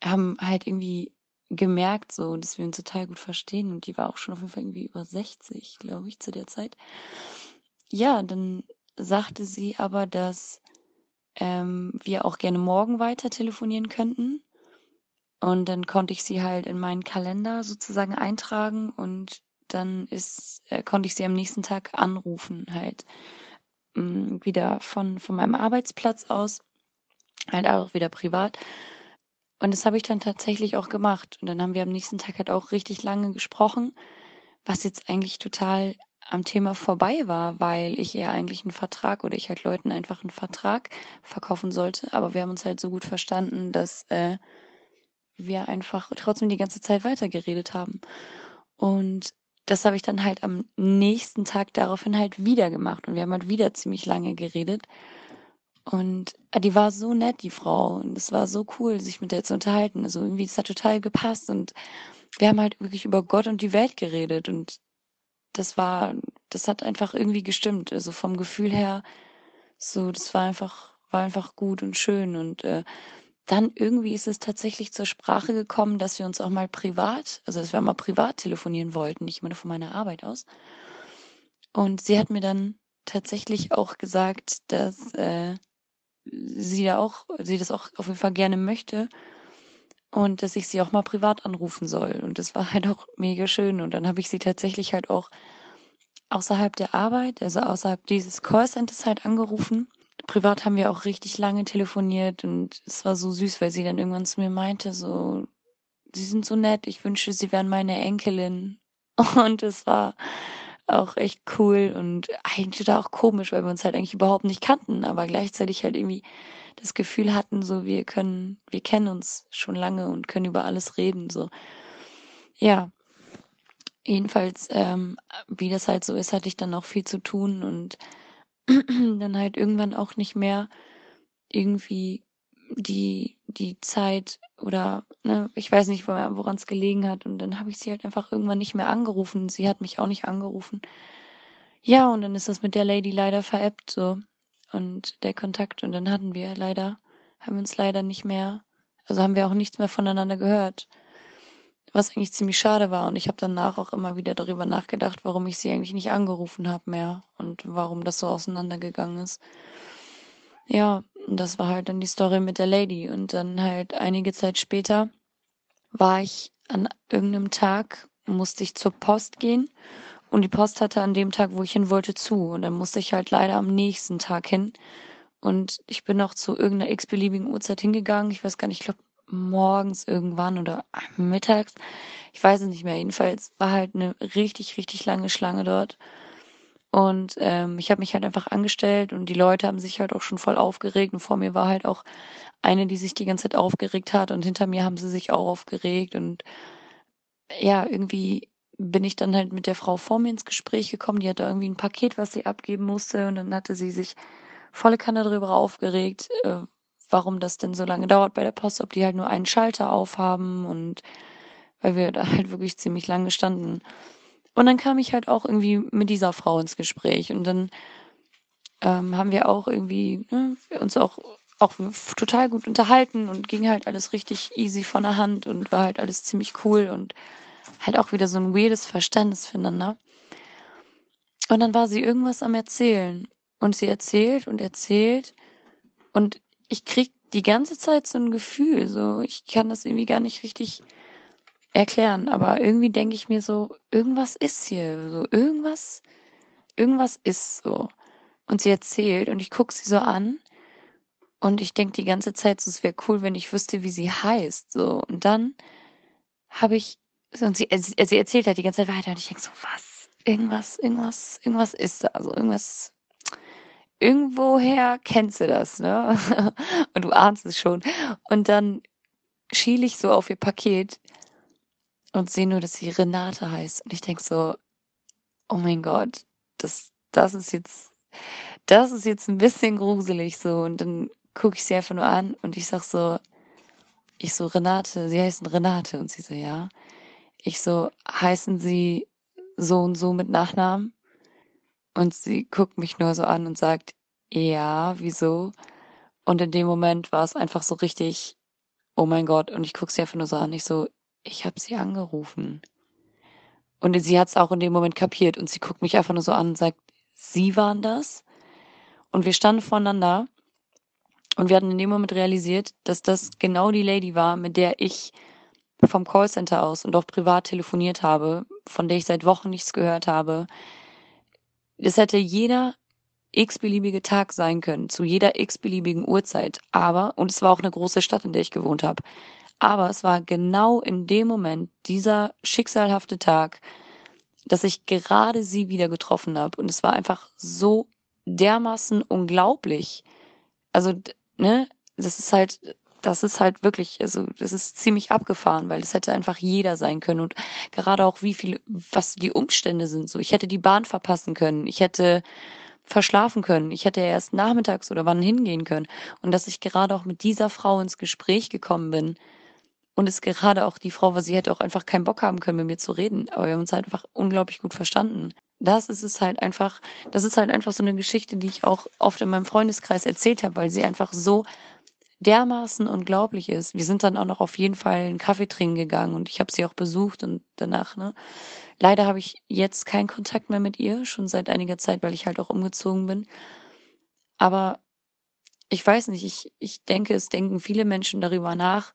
Haben halt irgendwie gemerkt, so, dass wir uns total gut verstehen und die war auch schon auf jeden Fall irgendwie über 60, glaube ich, zu der Zeit. Ja, dann sagte sie aber, dass ähm, wir auch gerne morgen weiter telefonieren könnten. Und dann konnte ich sie halt in meinen Kalender sozusagen eintragen und dann ist, äh, konnte ich sie am nächsten Tag anrufen, halt mh, mm, wieder von, von meinem Arbeitsplatz aus, halt auch wieder privat. Und das habe ich dann tatsächlich auch gemacht. Und dann haben wir am nächsten Tag halt auch richtig lange gesprochen, was jetzt eigentlich total am Thema vorbei war, weil ich ja eigentlich einen Vertrag oder ich halt Leuten einfach einen Vertrag verkaufen sollte. Aber wir haben uns halt so gut verstanden, dass äh, wir einfach trotzdem die ganze Zeit weitergeredet haben. Und das habe ich dann halt am nächsten Tag daraufhin halt wieder gemacht. Und wir haben halt wieder ziemlich lange geredet. Und äh, die war so nett, die Frau. Und es war so cool, sich mit der zu unterhalten. Also irgendwie, es hat total gepasst. Und wir haben halt wirklich über Gott und die Welt geredet. Und das war, das hat einfach irgendwie gestimmt. Also vom Gefühl her, so, das war einfach, war einfach gut und schön. Und äh, dann irgendwie ist es tatsächlich zur Sprache gekommen, dass wir uns auch mal privat, also dass wir mal privat telefonieren wollten, nicht immer von meiner Arbeit aus. Und sie hat mir dann tatsächlich auch gesagt, dass äh, sie da auch, sie das auch auf jeden Fall gerne möchte und dass ich sie auch mal privat anrufen soll. Und das war halt auch mega schön. Und dann habe ich sie tatsächlich halt auch außerhalb der Arbeit, also außerhalb dieses Callcenters halt angerufen. Privat haben wir auch richtig lange telefoniert und es war so süß, weil sie dann irgendwann zu mir meinte, so, sie sind so nett, ich wünsche, sie wären meine Enkelin. Und es war auch echt cool und eigentlich auch komisch, weil wir uns halt eigentlich überhaupt nicht kannten, aber gleichzeitig halt irgendwie das Gefühl hatten, so wir können, wir kennen uns schon lange und können über alles reden, so. Ja. Jedenfalls, ähm, wie das halt so ist, hatte ich dann auch viel zu tun und dann halt irgendwann auch nicht mehr irgendwie die, die Zeit oder, ne, ich weiß nicht, woran es gelegen hat. Und dann habe ich sie halt einfach irgendwann nicht mehr angerufen. Sie hat mich auch nicht angerufen. Ja, und dann ist das mit der Lady leider veräppt, so und der Kontakt. Und dann hatten wir leider, haben uns leider nicht mehr, also haben wir auch nichts mehr voneinander gehört. was eigentlich ziemlich schade war. Und ich habe danach auch immer wieder darüber nachgedacht, warum ich sie eigentlich nicht angerufen habe mehr und warum das so auseinandergegangen ist. Ja, das war halt dann die Story mit der Lady. Und dann halt einige Zeit später war ich an irgendeinem Tag, musste ich zur Post gehen. Und die Post hatte an dem Tag, wo ich hin wollte, zu. Und dann musste ich halt leider am nächsten Tag hin. Und ich bin auch zu irgendeiner x-beliebigen Uhrzeit hingegangen. Ich weiß gar nicht, ich glaube morgens irgendwann oder mittags. Ich weiß es nicht mehr. Jedenfalls war halt eine richtig, richtig lange Schlange dort. Und ähm, ich habe mich halt einfach angestellt und die Leute haben sich halt auch schon voll aufgeregt. Und vor mir war halt auch eine, die sich die ganze Zeit aufgeregt hat. Und hinter mir haben sie sich auch aufgeregt. Und ja, irgendwie bin ich dann halt mit der Frau vor mir ins Gespräch gekommen. Die hatte irgendwie ein Paket, was sie abgeben musste. Und dann hatte sie sich volle Kanne darüber aufgeregt, äh, warum das denn so lange dauert bei der Post, ob die halt nur einen Schalter aufhaben und weil wir da halt wirklich ziemlich lange standen. Und dann kam ich halt auch irgendwie mit dieser Frau ins Gespräch und dann ähm, haben wir auch irgendwie ne, uns auch auch total gut unterhalten und ging halt alles richtig easy von der Hand und war halt alles ziemlich cool und halt auch wieder so ein weirdes Verständnis füreinander. Und dann war sie irgendwas am Erzählen und sie erzählt und erzählt und ich krieg die ganze Zeit so ein Gefühl, so ich kann das irgendwie gar nicht richtig erklären, aber irgendwie denke ich mir so, irgendwas ist hier, so irgendwas, irgendwas ist so. Und sie erzählt und ich gucke sie so an und ich denke die ganze Zeit, so, es wäre cool, wenn ich wüsste, wie sie heißt, so. Und dann habe ich, und sie, sie erzählt halt die ganze Zeit weiter und ich denke so, was? Irgendwas, irgendwas, irgendwas ist da, also irgendwas irgendwoher kennst du das, ne? Und du ahnst es schon. Und dann schiele ich so auf ihr Paket und sehe nur, dass sie Renate heißt. Und ich denke so, oh mein Gott, das, das ist jetzt, das ist jetzt ein bisschen gruselig so. Und dann gucke ich sie einfach nur an und ich sag so, ich so, Renate, sie heißen Renate. Und sie so, ja. Ich so, heißen sie so und so mit Nachnamen? Und sie guckt mich nur so an und sagt, ja, wieso? Und in dem Moment war es einfach so richtig, oh mein Gott. Und ich gucke sie einfach nur so an. Ich so, ich habe sie angerufen. Und sie hat es auch in dem Moment kapiert. Und sie guckt mich einfach nur so an und sagt, Sie waren das? Und wir standen voneinander. Und wir hatten in dem Moment realisiert, dass das genau die Lady war, mit der ich vom Callcenter aus und auch privat telefoniert habe, von der ich seit Wochen nichts gehört habe, das hätte jeder x-beliebige Tag sein können, zu jeder x-beliebigen Uhrzeit. Aber, und es war auch eine große Stadt, in der ich gewohnt habe, aber es war genau in dem Moment, dieser schicksalhafte Tag, dass ich gerade sie wieder getroffen habe. Und es war einfach so dermaßen unglaublich. Also, ne, das ist halt, das ist halt wirklich, also das ist ziemlich abgefahren, weil es hätte einfach jeder sein können und gerade auch wie viel, was die Umstände sind. So, ich hätte die Bahn verpassen können, ich hätte verschlafen können, ich hätte erst nachmittags oder wann hingehen können und dass ich gerade auch mit dieser Frau ins Gespräch gekommen bin und es gerade auch die Frau war, sie hätte auch einfach keinen Bock haben können, mit mir zu reden, aber wir haben uns halt einfach unglaublich gut verstanden. Das ist es halt einfach, das ist halt einfach so eine Geschichte, die ich auch oft in meinem Freundeskreis erzählt habe, weil sie einfach so dermaßen unglaublich ist. Wir sind dann auch noch auf jeden Fall einen Kaffee trinken gegangen und ich habe sie auch besucht und danach, ne? Leider habe ich jetzt keinen Kontakt mehr mit ihr, schon seit einiger Zeit, weil ich halt auch umgezogen bin. Aber ich weiß nicht, ich, ich denke, es denken viele Menschen darüber nach,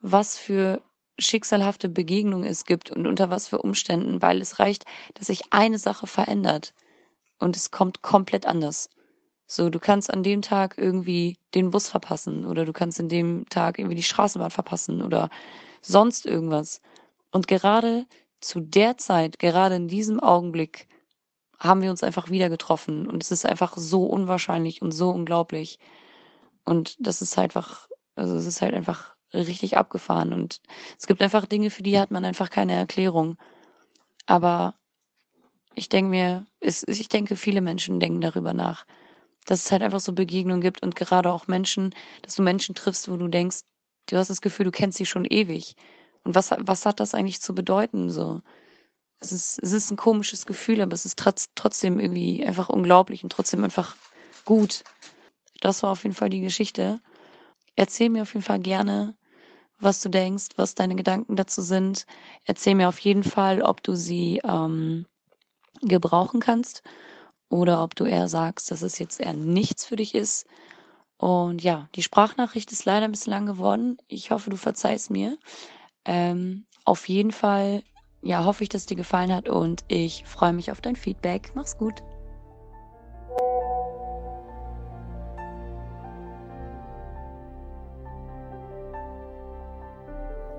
was für schicksalhafte Begegnungen es gibt und unter was für Umständen, weil es reicht, dass sich eine Sache verändert und es kommt komplett anders. So, du kannst an dem Tag irgendwie den Bus verpassen oder du kannst in dem Tag irgendwie die Straßenbahn verpassen oder sonst irgendwas. Und gerade zu der Zeit, gerade in diesem Augenblick, haben wir uns einfach wieder getroffen und es ist einfach so unwahrscheinlich und so unglaublich. Und das ist halt einfach, also es ist halt einfach richtig abgefahren und es gibt einfach Dinge, für die hat man einfach keine Erklärung. Aber ich denke mir, ich denke, viele Menschen denken darüber nach dass es halt einfach so Begegnungen gibt und gerade auch Menschen, dass du Menschen triffst, wo du denkst, du hast das Gefühl, du kennst sie schon ewig. Und was, was hat das eigentlich zu bedeuten? So, es ist, es ist ein komisches Gefühl, aber es ist trotz, trotzdem irgendwie einfach unglaublich und trotzdem einfach gut. Das war auf jeden Fall die Geschichte. Erzähl mir auf jeden Fall gerne, was du denkst, was deine Gedanken dazu sind. Erzähl mir auf jeden Fall, ob du sie ähm, gebrauchen kannst oder ob du eher sagst, dass es jetzt eher nichts für dich ist. Und ja, die Sprachnachricht ist leider ein bisschen lang geworden. Ich hoffe, du verzeihst mir. Ähm, auf jeden Fall, ja, hoffe ich, dass es dir gefallen hat und ich freue mich auf dein Feedback. Mach's gut.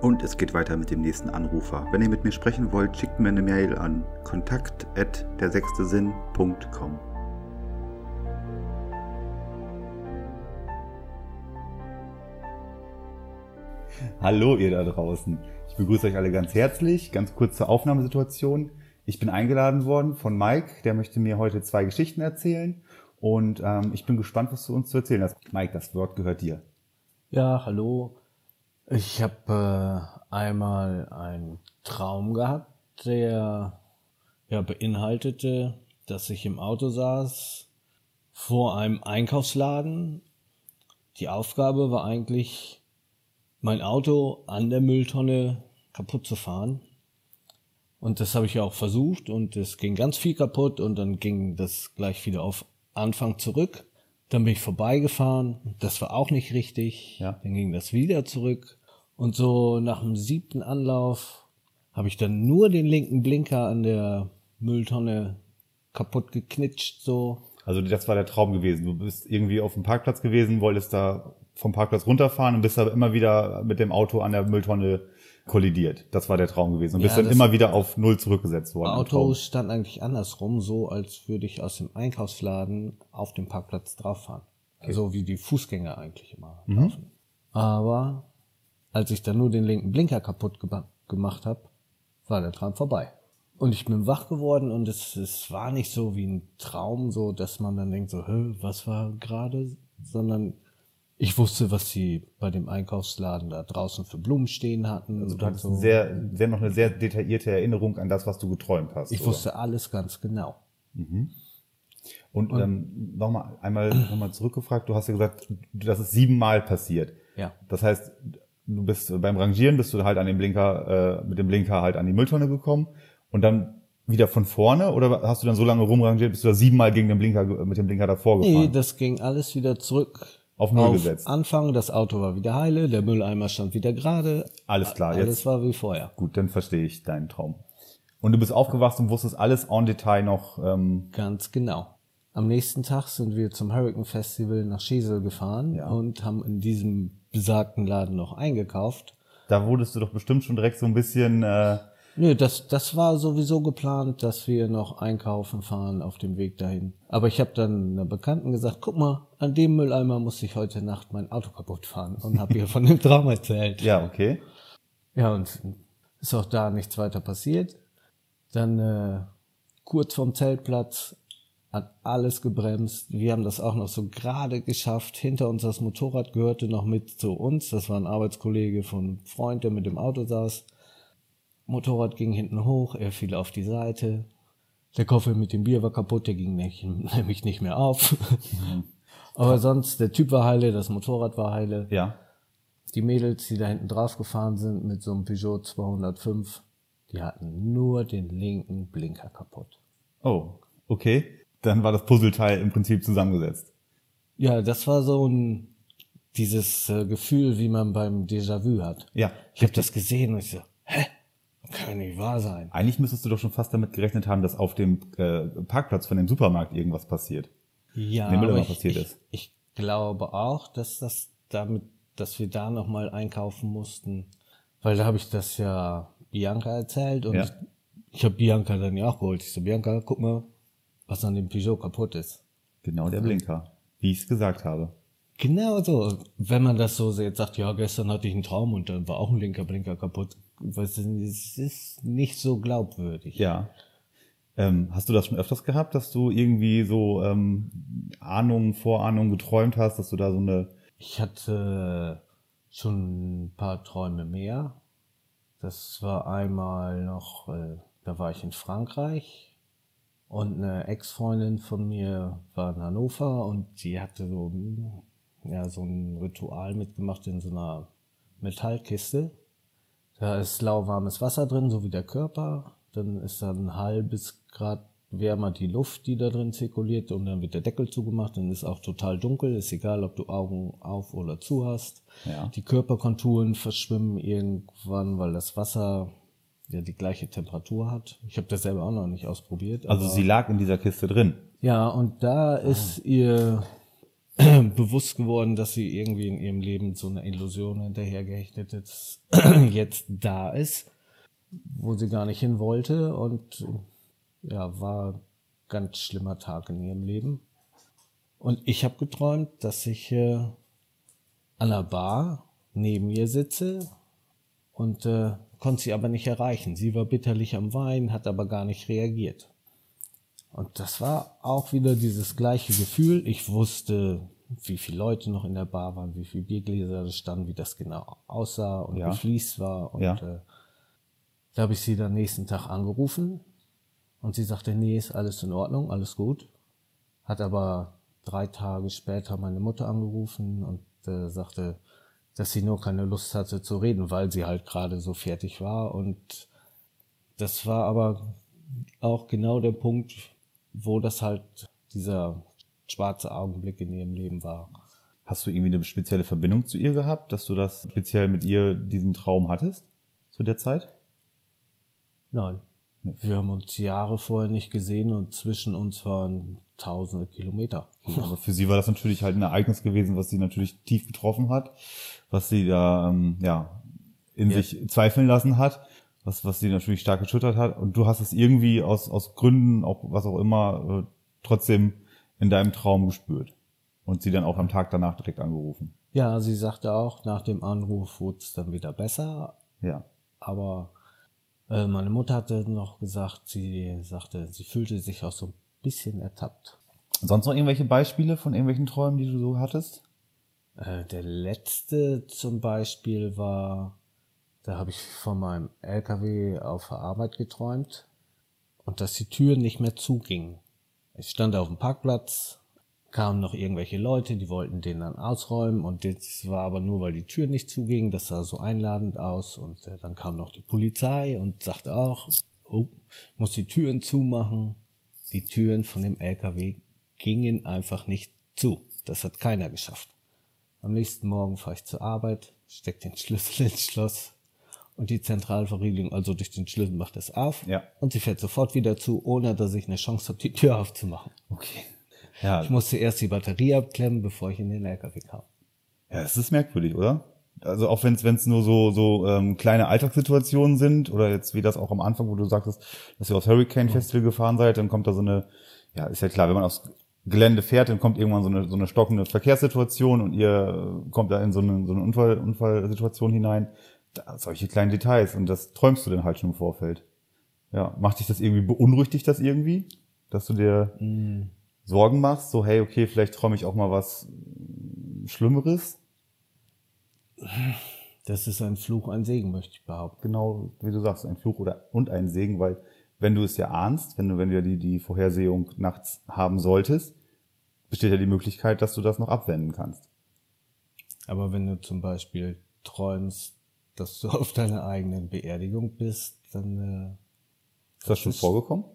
Und es geht weiter mit dem nächsten Anrufer. Wenn ihr mit mir sprechen wollt, schickt mir eine Mail an kontakt@dersechstesinn.com. Hallo ihr da draußen. Ich begrüße euch alle ganz herzlich. Ganz kurz zur Aufnahmesituation. Ich bin eingeladen worden von Mike, der möchte mir heute zwei Geschichten erzählen. Und ähm, ich bin gespannt, was du uns zu erzählen hast. Mike, das Wort gehört dir. Ja, hallo. Ich habe äh, einmal einen Traum gehabt, der ja beinhaltete, dass ich im Auto saß vor einem Einkaufsladen. Die Aufgabe war eigentlich, mein Auto an der Mülltonne kaputt zu fahren. Und das habe ich ja auch versucht und es ging ganz viel kaputt und dann ging das gleich wieder auf Anfang zurück. Dann bin ich vorbeigefahren, das war auch nicht richtig. Ja. Dann ging das wieder zurück. Und so nach dem siebten Anlauf habe ich dann nur den linken Blinker an der Mülltonne kaputt geknitscht, so. Also das war der Traum gewesen. Du bist irgendwie auf dem Parkplatz gewesen, wolltest da vom Parkplatz runterfahren und bist aber immer wieder mit dem Auto an der Mülltonne kollidiert. Das war der Traum gewesen. Und Ja, bist dann immer wieder auf Null zurückgesetzt worden. Auto stand eigentlich andersrum, so als würde ich aus dem Einkaufsladen auf dem Parkplatz drauf fahren. So wie die Fußgänger eigentlich immer laufen. Aber als ich dann nur den linken Blinker kaputt gemacht habe, war der Traum vorbei. Und ich bin wach geworden und es, es war nicht so wie ein Traum, so dass man dann denkt so, was war gerade, sondern ich wusste, was sie bei dem Einkaufsladen da draußen für Blumen stehen hatten. Also du und hattest so. eine sehr, sehr, noch eine sehr detaillierte Erinnerung an das, was du geträumt hast. ich oder? wusste alles ganz genau. Und, ähm, nochmal einmal nochmal zurückgefragt, du hast ja gesagt, das ist siebenmal passiert. Ja. Das heißt, du bist beim Rangieren bist du halt an den Blinker, äh, mit dem Blinker halt an die Mülltonne gekommen und dann wieder von vorne oder hast du dann so lange rumrangiert, bis du da siebenmal gegen den Blinker mit dem Blinker davor gefahren? Nee, das ging alles wieder zurück. Auf Null gesetzt. Anfang, das Auto war wieder heile, der Mülleimer stand wieder gerade. Alles klar, Alles jetzt war wie vorher. gut, dann verstehe ich deinen Traum. Und du bist aufgewacht und wusstest alles en Detail noch. Ähm, Ganz genau. Am nächsten Tag sind wir zum Hurricane Festival nach Schesel gefahren Ja. und haben in diesem besagten Laden noch eingekauft. da wurdest du doch bestimmt schon direkt so ein bisschen. Äh, Nö, das, das war sowieso geplant, dass wir noch einkaufen fahren auf dem Weg dahin. Aber ich habe dann einer Bekannten gesagt, guck mal, an dem Mülleimer muss ich heute Nacht mein Auto kaputt fahren und habe ihr von dem Traum erzählt. ja, okay. Ja, und ist auch da nichts weiter passiert. Dann äh, kurz vorm Zeltplatz hat alles gebremst. Wir haben das auch noch so gerade geschafft. Hinter uns das Motorrad gehörte noch mit zu uns. Das war ein Arbeitskollege von einem Freund, der mit dem Auto saß. Motorrad ging hinten hoch, er fiel auf die Seite. Der Koffer mit dem Bier war kaputt, der ging nämlich nicht mehr auf. Aber sonst, der Typ war heile, das Motorrad war heile. Ja. Die Mädels, die da hinten drauf gefahren sind mit so einem Peugeot 205, die hatten nur den linken Blinker kaputt. Oh, okay. Dann war das Puzzleteil im Prinzip zusammengesetzt. Ja, das war so ein dieses äh, Gefühl, wie man beim Déjà-vu hat. Ja. Ich habe das gesehen und ich so, hä? Kann nicht wahr sein. Eigentlich müsstest du doch schon fast damit gerechnet haben, dass auf dem äh, Parkplatz von dem Supermarkt irgendwas passiert. Ja, Mülleimer aber ich, passiert ich, ist. ich glaube auch, dass das damit, dass wir da noch mal einkaufen mussten, weil da habe ich das ja Bianca erzählt und Ja. ich, ich habe Bianca dann ja auch geholt. Ich so, Bianca, guck mal, was an dem Peugeot kaputt ist. Genau der Blinker. Wie ich es gesagt habe. Genau so. Wenn man das so jetzt sagt, ja, gestern hatte ich einen Traum und dann war auch ein linker Blinker kaputt. Weißt du, es ist nicht so glaubwürdig. Ja. Ähm, hast du das schon öfters gehabt, dass du irgendwie so ähm, Ahnungen, Vorahnungen geträumt hast, dass du da so eine Ich hatte schon ein paar Träume mehr. Das war einmal noch, äh, da war ich in Frankreich und eine Ex-Freundin von mir war in Hannover und die hatte so, ja, so ein Ritual mitgemacht in so einer Metallkiste. Da ist lauwarmes Wasser drin, so wie der Körper. Dann ist da ein halbes Grad wärmer die Luft, die da drin zirkuliert und dann wird der Deckel zugemacht, dann ist auch total dunkel, ist egal, ob du Augen auf oder zu hast. Ja. Die Körperkonturen verschwimmen irgendwann, weil das Wasser ja die gleiche Temperatur hat. Ich habe das selber auch noch nicht ausprobiert. Also sie lag in dieser Kiste drin. ja, und da ist ihr bewusst geworden, dass sie irgendwie in ihrem Leben so eine Illusion hinterhergehechtet ist, jetzt da ist, wo sie gar nicht hin wollte und ja, war ein ganz schlimmer Tag in ihrem Leben. Und ich habe geträumt, dass ich äh, an der Bar neben ihr sitze und äh, konnte sie aber nicht erreichen. Sie war bitterlich am Weinen, hat aber gar nicht reagiert. Und das war auch wieder dieses gleiche Gefühl. Ich wusste, wie viele Leute noch in der Bar waren, wie viele Biergläser da standen, wie das genau aussah und Ja. wie fließt war. Und Ja. äh, da habe ich sie dann nächsten Tag angerufen und sie sagte, nee, ist alles in Ordnung, alles gut. Hat aber drei Tage später meine Mutter angerufen und äh, sagte, dass sie nur keine Lust hatte zu reden, weil sie halt gerade so fertig war. Und das war aber auch genau der Punkt, wo das halt dieser schwarze Augenblick in ihrem Leben war. Hast du irgendwie eine spezielle Verbindung zu ihr gehabt, dass du das speziell mit ihr diesen Traum hattest zu der Zeit? Nein. Wir haben uns Jahre vorher nicht gesehen und zwischen uns waren tausende Kilometer. Aber für sie war das natürlich halt ein Ereignis gewesen, was sie natürlich tief getroffen hat, was sie da ähm, ja in Ja. sich zweifeln lassen hat, was was sie natürlich stark geschüttert hat. Und du hast es irgendwie aus aus Gründen, auch was auch immer, äh, trotzdem in deinem Traum gespürt und sie dann auch am Tag danach direkt angerufen. Ja, sie sagte auch, nach dem Anruf wurde es dann wieder besser, Ja. aber äh, meine Mutter hatte noch gesagt, sie sagte, sie fühlte sich auch so ein bisschen ertappt. Sonst noch irgendwelche Beispiele von irgendwelchen Träumen, die du so hattest? Äh, der letzte zum Beispiel war, da habe ich von meinem LKW auf der Arbeit geträumt und dass die Türen nicht mehr zugingen. Ich stand auf dem Parkplatz, kamen noch irgendwelche Leute, die wollten den dann ausräumen und das war aber nur, weil die Tür nicht zuging, das sah so einladend aus und äh, dann kam noch die Polizei und sagte auch, oh, muss die Türen zumachen. Die Türen von dem LKW gingen einfach nicht zu. Das hat keiner geschafft. Am nächsten Morgen fahre ich zur Arbeit, steck den Schlüssel ins Schloss und die Zentralverriegelung, also durch den Schlüssel macht es auf Ja. und sie fährt sofort wieder zu, ohne dass ich eine Chance habe, die Tür aufzumachen. Okay. Ja, Ich musste erst die Batterie abklemmen, bevor ich in den LKW kam. Ja, es ist merkwürdig, oder? Also auch wenn es nur so so ähm, kleine Alltagssituationen sind oder jetzt wie das auch am Anfang, wo du sagtest, dass ihr aufs Hurricane Festival gefahren seid, dann kommt da so eine, ja ist ja klar, wenn man aufs Gelände fährt, dann kommt irgendwann so eine so eine stockende Verkehrssituation und ihr äh, kommt da in so eine so eine Unfall Unfallsituation hinein. Solche kleinen Details und das träumst du dann halt schon im Vorfeld. Ja, macht dich das irgendwie beunruhigt dich das irgendwie, dass du dir Sorgen machst, so hey, okay, vielleicht träume ich auch mal was Schlimmeres? Das ist ein Fluch, ein Segen, möchte ich behaupten. genau, wie du sagst, ein Fluch oder und ein Segen, weil wenn du es ja ahnst, wenn du, wenn du ja die, die Vorhersehung nachts haben solltest, besteht ja die Möglichkeit, dass du das noch abwenden kannst. Aber wenn du zum Beispiel träumst, dass du auf deiner eigenen Beerdigung bist, dann äh, Ist das schon ist- vorgekommen?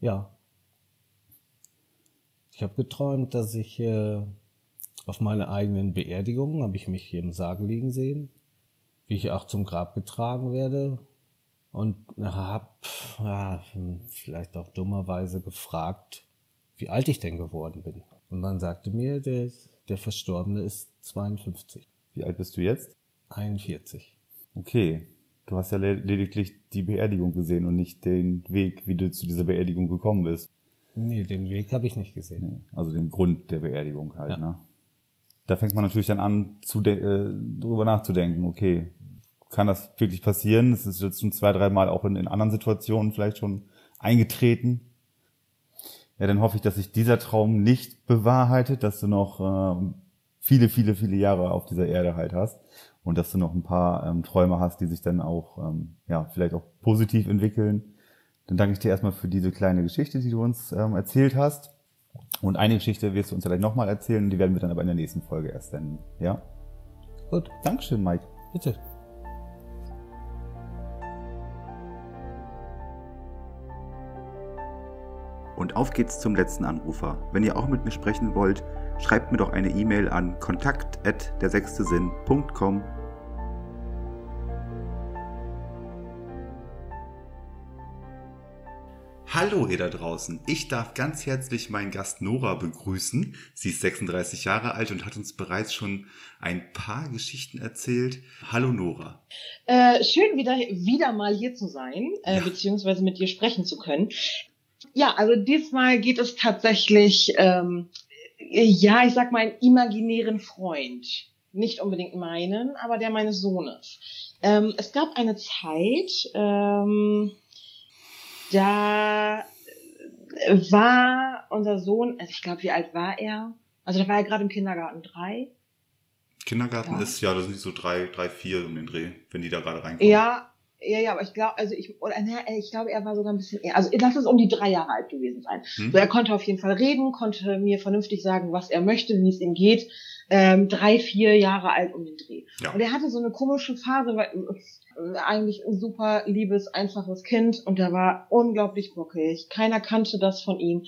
Ja. Ich habe geträumt, dass ich äh, auf meiner eigenen Beerdigung, habe ich mich hier im Sarg liegen sehen, wie ich auch zum Grab getragen werde und habe ja, vielleicht auch dummerweise gefragt, wie alt ich denn geworden bin. Und man sagte mir, der, der Verstorbene ist 52, Wie alt bist du jetzt? 41. Okay. Du hast ja le- lediglich die Beerdigung gesehen und nicht den Weg, wie du zu dieser Beerdigung gekommen bist. Nee, den Weg habe ich nicht gesehen. Also den Grund der Beerdigung halt, Ja. ne? Da fängt man natürlich dann an, zu äh, drüber nachzudenken, okay, kann das wirklich passieren? Es ist jetzt schon zwei, dreimal auch in, in anderen Situationen vielleicht schon eingetreten. Ja, dann hoffe ich, dass sich dieser Traum nicht bewahrheitet, dass du noch ähm, viele, viele, viele Jahre auf dieser Erde halt hast und dass du noch ein paar ähm, Träume hast, die sich dann auch, ähm, ja, vielleicht auch positiv entwickeln. Dann danke ich dir erstmal für diese kleine Geschichte, die du uns ähm, erzählt hast. Und eine Geschichte wirst du uns vielleicht nochmal erzählen, die werden wir dann aber in der nächsten Folge erst nennen. Ja? Gut, Dankeschön, Mike. Bitte. Und auf geht's zum letzten Anrufer. Wenn ihr auch mit mir sprechen wollt, schreibt mir doch eine E-Mail an kontakt@dersechstesinn.com. Hallo ihr da draußen. Ich darf ganz herzlich meinen Gast Nora begrüßen. Sie ist 36 Jahre alt und hat uns bereits schon ein paar Geschichten erzählt. Hallo Nora. Äh, schön wieder, wieder mal hier zu sein, äh, Ja. beziehungsweise mit dir sprechen zu können. Ja, also diesmal geht es tatsächlich, ähm, ja, ich sag mal, einen imaginären Freund. Nicht unbedingt meinen, aber der meines Sohnes. Ähm, es gab eine Zeit, ähm, da äh, war unser Sohn, also ich glaube, wie alt war er? Also da war er gerade im Kindergarten drei. Kindergarten Ja. ist, ja, das sind so drei, drei, vier um den Dreh, wenn die da gerade reinkommen. Ja, ja, ja, aber ich glaube, also ich, oder, ne, ich glaube, er war sogar ein bisschen eher, also lass es um die drei Jahre alt gewesen sein. Hm? So, er konnte auf jeden Fall reden, konnte mir vernünftig sagen, was er möchte, wie es ihm geht. Ähm, drei, vier Jahre alt um den Dreh. Ja. Und er hatte so eine komische Phase, weil äh, eigentlich ein super liebes, einfaches Kind und der war unglaublich bockig. Keiner kannte das von ihm.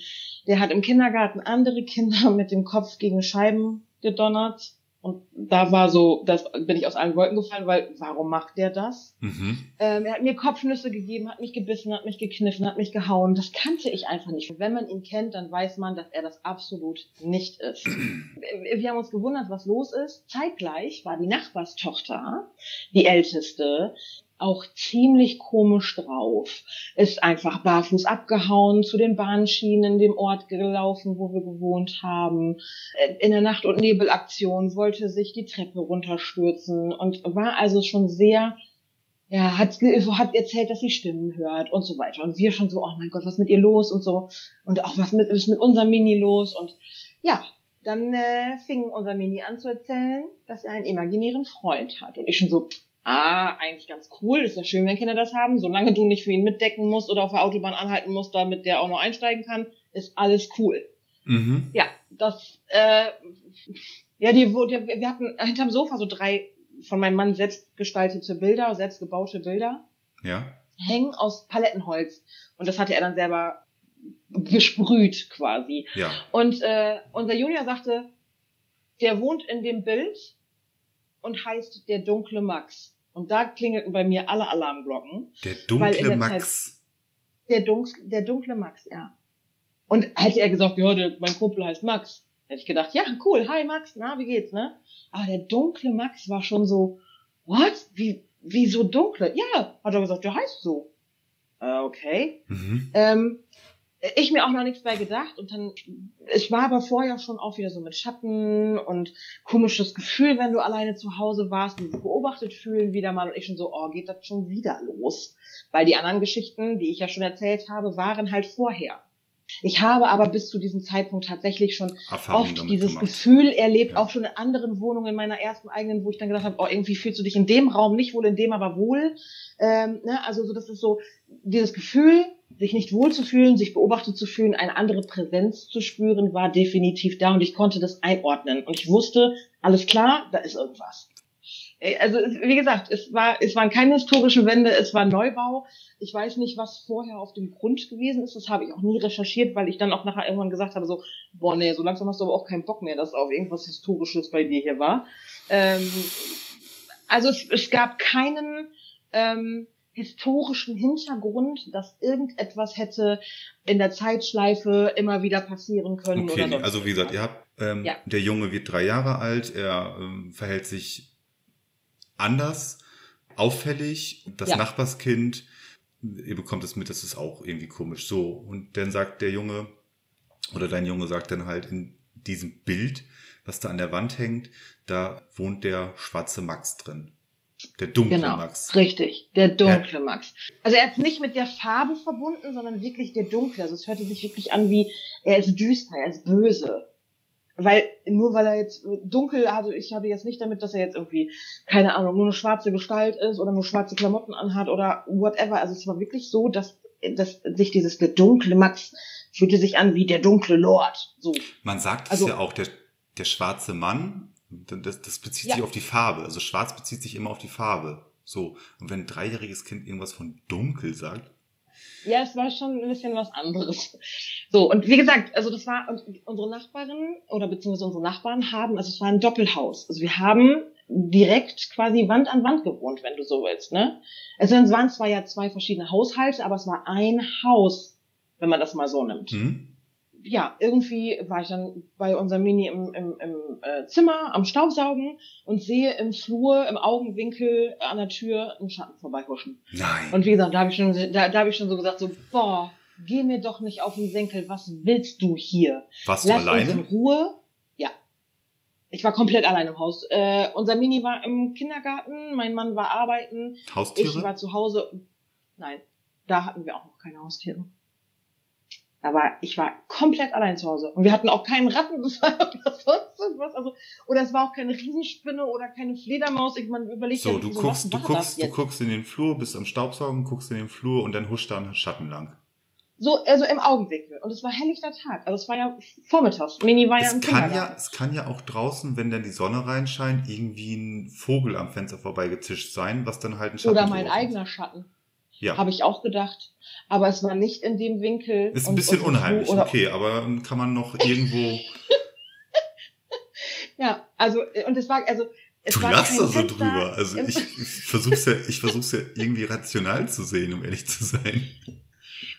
Der hat im Kindergarten andere Kinder mit dem Kopf gegen Scheiben gedonnert. Und da war so, das bin ich aus allen Wolken gefallen, weil warum macht der das? Mhm. Ähm, er hat mir Kopfnüsse gegeben, hat mich gebissen, hat mich gekniffen, hat mich gehauen. Das kannte ich einfach nicht. Und wenn man ihn kennt, dann weiß man, dass er das absolut nicht ist. Wir haben uns gewundert, was los ist. Zeitgleich war die Nachbarstochter, die älteste, auch ziemlich komisch drauf. Ist einfach barfuß abgehauen, zu den Bahnschienen, dem Ort gelaufen, wo wir gewohnt haben. Äh, In der Nacht- und Nebelaktion wollte sich die Treppe runterstürzen und war also schon sehr ja, hat, hat erzählt, dass sie Stimmen hört und so weiter. Und wir schon so, oh mein Gott, was ist mit ihr los und so. Und auch was mit, ist mit unserem Mini los. Und ja, dann äh, fing unser Mini an zu erzählen, dass er einen imaginären Freund hat. Und ich schon so, ah, eigentlich ganz cool, ist ja schön, wenn Kinder das haben. Solange du nicht für ihn mitdecken musst oder auf der Autobahn anhalten musst, damit der auch noch einsteigen kann, ist alles cool. Mhm. Ja, das, äh, ja, die, die, wir hatten hinterm Sofa so drei von meinem Mann selbst gestaltete Bilder, selbst gebaute Bilder, Ja. hängen aus Palettenholz. Und das hatte er dann selber gesprüht quasi. Ja. Und äh, unser Junior sagte, der wohnt in dem Bild und heißt der dunkle Max. Und da klingelten bei mir alle Alarmglocken. Der dunkle der Max. Der, Dunk, der dunkle Max, ja. Und hätte er gesagt, ja, der, mein Kumpel heißt Max, hätte ich gedacht, ja, cool, hi Max, na, wie geht's, ne? Aber der dunkle Max war schon so, what? Wie, wie so dunkle? Ja, hat er gesagt, der heißt so. Äh, okay. Mhm. Ähm, ich mir auch noch nichts bei gedacht und dann, ich war aber vorher schon auch wieder so mit Schatten und komisches Gefühl, wenn du alleine zu Hause warst und beobachtet fühlen wieder mal und ich schon so, oh, geht das schon wieder los? Weil die anderen Geschichten, die ich ja schon erzählt habe, waren halt vorher. Ich habe aber bis zu diesem Zeitpunkt tatsächlich schon Erfahrung oft dieses gemacht. Gefühl erlebt, Ja. auch schon in anderen Wohnungen, in meiner ersten eigenen, wo ich dann gedacht habe, oh, irgendwie fühlst du dich in dem Raum nicht wohl, in dem aber wohl. Ähm, ne? Also so, das ist so dieses Gefühl, sich nicht wohl zu fühlen, sich beobachtet zu fühlen, eine andere Präsenz zu spüren, war definitiv da und ich konnte das einordnen und ich wusste, alles klar, da ist irgendwas. Äh, Also wie gesagt, es war es waren keine historischen Wände, es war Neubau. Ich weiß nicht, was vorher auf dem Grund gewesen ist. Das habe ich auch nie recherchiert, weil ich dann auch nachher irgendwann gesagt habe, so, boah, nee, so langsam hast du aber auch keinen Bock mehr, dass auf irgendwas Historisches bei dir hier war. Ähm, also es, es gab keinen ähm, historischen Hintergrund, dass irgendetwas hätte in der Zeitschleife immer wieder passieren können Okay, oder also wie gesagt, ihr habt, ähm, Ja. der Junge wird drei Jahre alt, er ähm, verhält sich anders, auffällig. Das Ja. Nachbarskind, ihr bekommt es mit, das ist auch irgendwie komisch. So, und dann sagt der Junge, oder dein Junge sagt dann halt in diesem Bild, was da an der Wand hängt, da wohnt der schwarze Max drin. Der dunkle Genau, Max. richtig, der dunkle Max. Also er ist nicht mit der Farbe verbunden, sondern wirklich der dunkle. Also es hörte sich wirklich an wie, er ist düster, er ist böse. Weil, nur weil er jetzt dunkel, also ich habe jetzt nicht damit, dass er jetzt irgendwie, keine Ahnung, nur eine schwarze Gestalt ist oder nur schwarze Klamotten anhat oder whatever. Also es war wirklich so, dass, dass sich dieses, der dunkle Max fühlte sich an wie der dunkle Lord. So. Man sagt Also- es ja auch, der, der schwarze Mann Das, das bezieht Ja. sich auf die Farbe. Also schwarz bezieht sich immer auf die Farbe. So. Und wenn ein dreijähriges Kind irgendwas von dunkel sagt, Ja, es war schon ein bisschen was anderes. So, und wie gesagt, also das war, unsere Nachbarin oder beziehungsweise unsere Nachbarn haben, also es war ein Doppelhaus. Also wir haben direkt quasi Wand an Wand gewohnt, wenn du so willst, ne? Also es waren zwar ja zwei verschiedene Haushalte, aber es war ein Haus, wenn man das mal so nimmt. hm? Ja, irgendwie war ich dann bei unserem Mini im, im, im äh, Zimmer am Staubsaugen und sehe im Flur, im Augenwinkel an der Tür einen Schatten vorbeihuschen. Nein. Und wie gesagt, da habe ich schon, da, da habe ich schon so gesagt, so, boah, geh mir doch nicht auf den Senkel, was willst du hier? Warst du Lass uns in alleine? Ruhe. Ja. Ich war komplett allein im Haus. Äh, unser Mini war im Kindergarten, mein Mann war arbeiten, ich Haustiere? war zu Hause. Nein, da hatten wir auch noch keine Haustiere. Aber ich war komplett allein zu Hause. Und wir hatten auch keinen Rattenbefall oder sonst irgendwas. Also, oder es war auch keine Riesenspinne oder keine Fledermaus. Ich man überlegt So, ja, du so, guckst, du guckst, du guckst in den Flur, bist am Staubsaugen, guckst in den Flur und dann huscht da ein Schatten lang. So, also im Augenwinkel. Und es war helllichter Tag. Also es war ja vormittags. Mini war ja Es im kann ja, es kann ja auch draußen, wenn dann die Sonne reinscheint, irgendwie ein Vogel am Fenster vorbeigezischt sein, was dann halt ein Schatten Oder mein eigener Schatten. Ja. Habe ich auch gedacht. Aber es war nicht in dem Winkel. Ist ein bisschen unheimlich, oder- okay, aber kann man noch irgendwo. Ja, also, äh, und es war, also, es du war lachst da so drüber. Also ich, ich versuch's ja, ich versuch's ja irgendwie rational zu sehen, um ehrlich zu sein.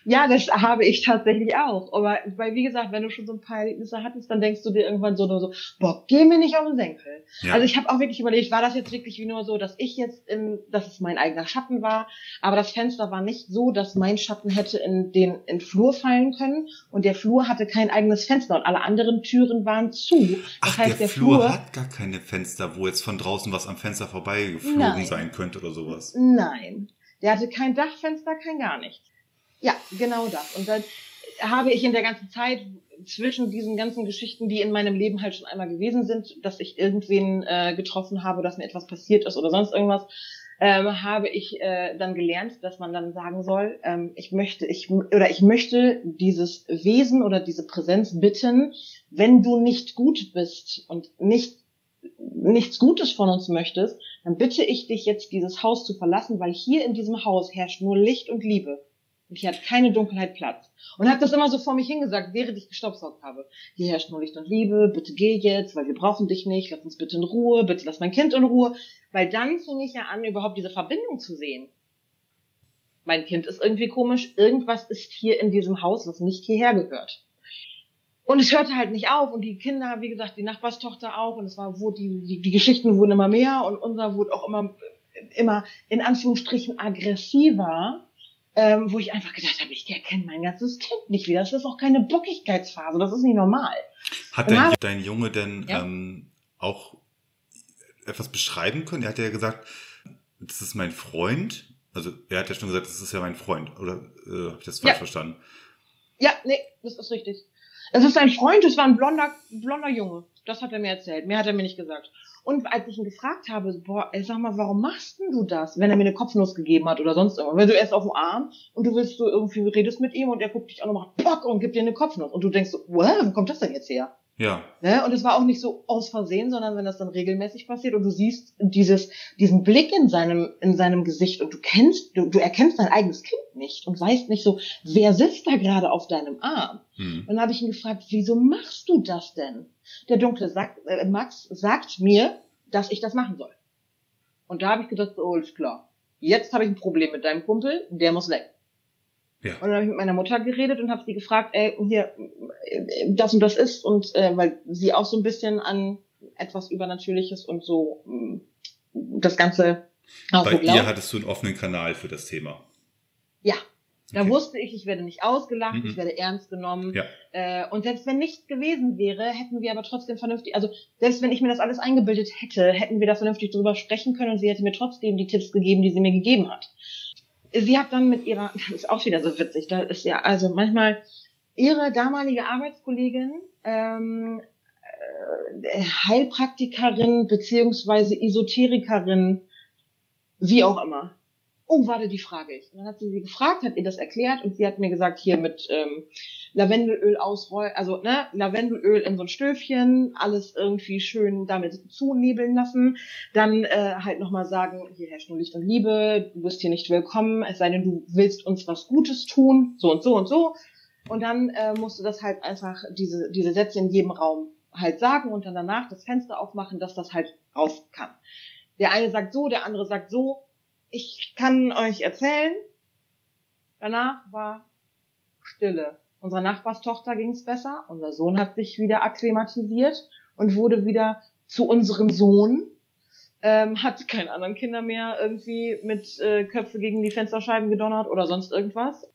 Ja, das habe ich tatsächlich auch. Aber weil, wie gesagt, wenn du schon so ein paar Erlebnisse hattest, dann denkst du dir irgendwann so, nur so boah, geh mir nicht auf den Senkel. Ja. Also ich habe auch wirklich überlegt, war das jetzt wirklich wie nur so, dass ich jetzt in, dass es mein eigener Schatten war, aber das Fenster war nicht so, dass mein Schatten hätte in den, in Flur fallen können und der Flur hatte kein eigenes Fenster und alle anderen Türen waren zu. Das Ach, heißt, der, Flur, hat gar keine Fenster, wo jetzt von draußen was am Fenster vorbeigeflogen Nein. sein könnte oder sowas. Nein, der hatte kein Dachfenster, kein gar nichts. Ja, genau das. Und dann habe ich in der ganzen Zeit zwischen diesen ganzen Geschichten, die in meinem Leben halt schon einmal gewesen sind, dass ich irgendwen äh, getroffen habe, dass mir etwas passiert ist oder sonst irgendwas, ähm, habe ich äh, dann gelernt, dass man dann sagen soll, ähm, ich möchte, ich oder ich möchte dieses Wesen oder diese Präsenz bitten, wenn du nicht gut bist und nicht nichts Gutes von uns möchtest, dann bitte ich dich jetzt dieses Haus zu verlassen, weil hier in diesem Haus herrscht nur Licht und Liebe. Und hier hat keine Dunkelheit Platz. Und habe das immer so vor mich hingesagt, während ich gestaubsaugt habe. Hier herrscht nur Licht und Liebe, bitte geh jetzt, weil wir brauchen dich nicht, lass uns bitte in Ruhe, bitte lass mein Kind in Ruhe. Weil dann fing ich ja an, überhaupt diese Verbindung zu sehen. Mein Kind ist irgendwie komisch, irgendwas ist hier in diesem Haus, was nicht hierher gehört. Und es hörte halt nicht auf und die Kinder, wie gesagt, die Nachbarstochter auch und es war, wo die, die, die Geschichten wurden immer mehr und unser wurde auch immer, immer in Anführungsstrichen aggressiver, ähm, wo ich einfach gedacht habe, ich erkenne mein ganzes Kind nicht wieder. Das ist auch keine Bockigkeitsphase, das ist nicht normal. Hat dein, habe- dein Junge denn Ja. ähm, auch etwas beschreiben können? Er hat ja gesagt, das ist mein Freund. Also er hat ja schon gesagt, das ist ja mein Freund. Oder äh, habe ich das falsch Ja. verstanden? Ja, nee, das ist richtig. Es ist ein Freund, es war ein blonder, blonder Junge. Das hat er mir erzählt. Mehr hat er mir nicht gesagt. Und als ich ihn gefragt habe, boah, ey, sag mal, warum machst denn du das, wenn er mir eine Kopfnuss gegeben hat oder sonst irgendwas? Wenn du erst auf dem Arm und du willst du irgendwie redest mit ihm und er guckt dich an und macht Pock und gibt dir eine Kopfnuss und du denkst so, wow, wo kommt das denn jetzt her? Ja. Ne? Und es war auch nicht so aus Versehen, sondern wenn das dann regelmäßig passiert und du siehst dieses, diesen Blick in seinem, in seinem Gesicht und du kennst, du, du erkennst dein eigenes Kind nicht und weißt nicht so, wer sitzt da gerade auf deinem Arm? Hm. Und dann habe ich ihn gefragt, wieso machst du das denn? Der dunkle sagt, äh, Max sagt mir, dass ich das machen soll. Und da habe ich gedacht, oh, ist klar. Jetzt habe ich ein Problem mit deinem Kumpel, der muss weg. Ja. Und dann habe ich mit meiner Mutter geredet und habe sie gefragt, ey, hier, das und das ist und äh, weil sie auch so ein bisschen an etwas Übernatürliches und so mh, das Ganze auch Bei so ihr glaubt. hattest du einen offenen Kanal für das Thema. Ja. Da Okay. wusste ich, ich werde nicht ausgelacht, Mhm. ich werde ernst genommen. Ja. Äh, und selbst wenn nichts gewesen wäre, hätten wir aber trotzdem vernünftig, also selbst wenn ich mir das alles eingebildet hätte, hätten wir da vernünftig drüber sprechen können und sie hätte mir trotzdem die Tipps gegeben, die sie mir gegeben hat. Sie hat dann mit ihrer, das ist auch wieder so witzig, da ist ja, also manchmal ihre damalige Arbeitskollegin, ähm, äh, Heilpraktikerin beziehungsweise Esoterikerin, wie auch immer. Oh, warte, die frage ich. Und dann hat sie sie gefragt, hat ihr das erklärt und sie hat mir gesagt, hier mit ähm, Lavendelöl ausrollen, also ne, Lavendelöl in so ein Stöfchen, alles irgendwie schön damit zunebeln lassen. Dann äh, halt nochmal sagen, hier herrscht nur Licht und Liebe, du bist hier nicht willkommen, es sei denn, du willst uns was Gutes tun, so und so und so. Und dann äh, musst du das halt einfach, diese, diese Sätze in jedem Raum halt sagen und dann danach das Fenster aufmachen, dass das halt raus kann. Der eine sagt so, der andere sagt so. Ich kann euch erzählen, danach war Stille. Unserer Nachbarstochter ging es besser, unser Sohn hat sich wieder akklimatisiert und wurde wieder zu unserem Sohn, ähm, hat keine anderen Kinder mehr irgendwie mit äh, Köpfe gegen die Fensterscheiben gedonnert oder sonst irgendwas.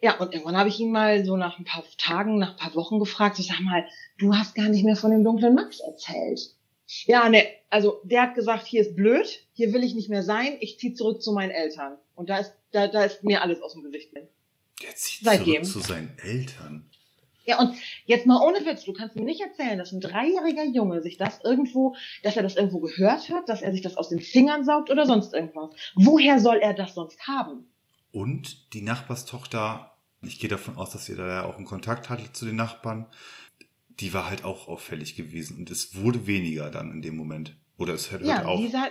Ja, und irgendwann habe ich ihn mal so nach ein paar Tagen, nach ein paar Wochen gefragt, so sag mal, du hast gar nicht mehr von dem dunklen Max erzählt. Ja, ne, also der hat gesagt, hier ist blöd, hier will ich nicht mehr sein, ich zieh zurück zu meinen Eltern. Und da ist, da, da ist mir alles aus dem Gesicht. Der zieht Seitdem. zurück zu seinen Eltern. Ja, und jetzt mal ohne Witz, du kannst mir nicht erzählen, dass ein dreijähriger Junge sich das irgendwo, dass er das irgendwo gehört hat, dass er sich das aus den Fingern saugt oder sonst irgendwas. Woher soll er das sonst haben? Und die Nachbarstochter, ich gehe davon aus, dass ihr da ja auch einen Kontakt hattet zu den Nachbarn, die war halt auch auffällig gewesen und es wurde weniger dann in dem Moment. Oder es hört Ja, auf. sie sah,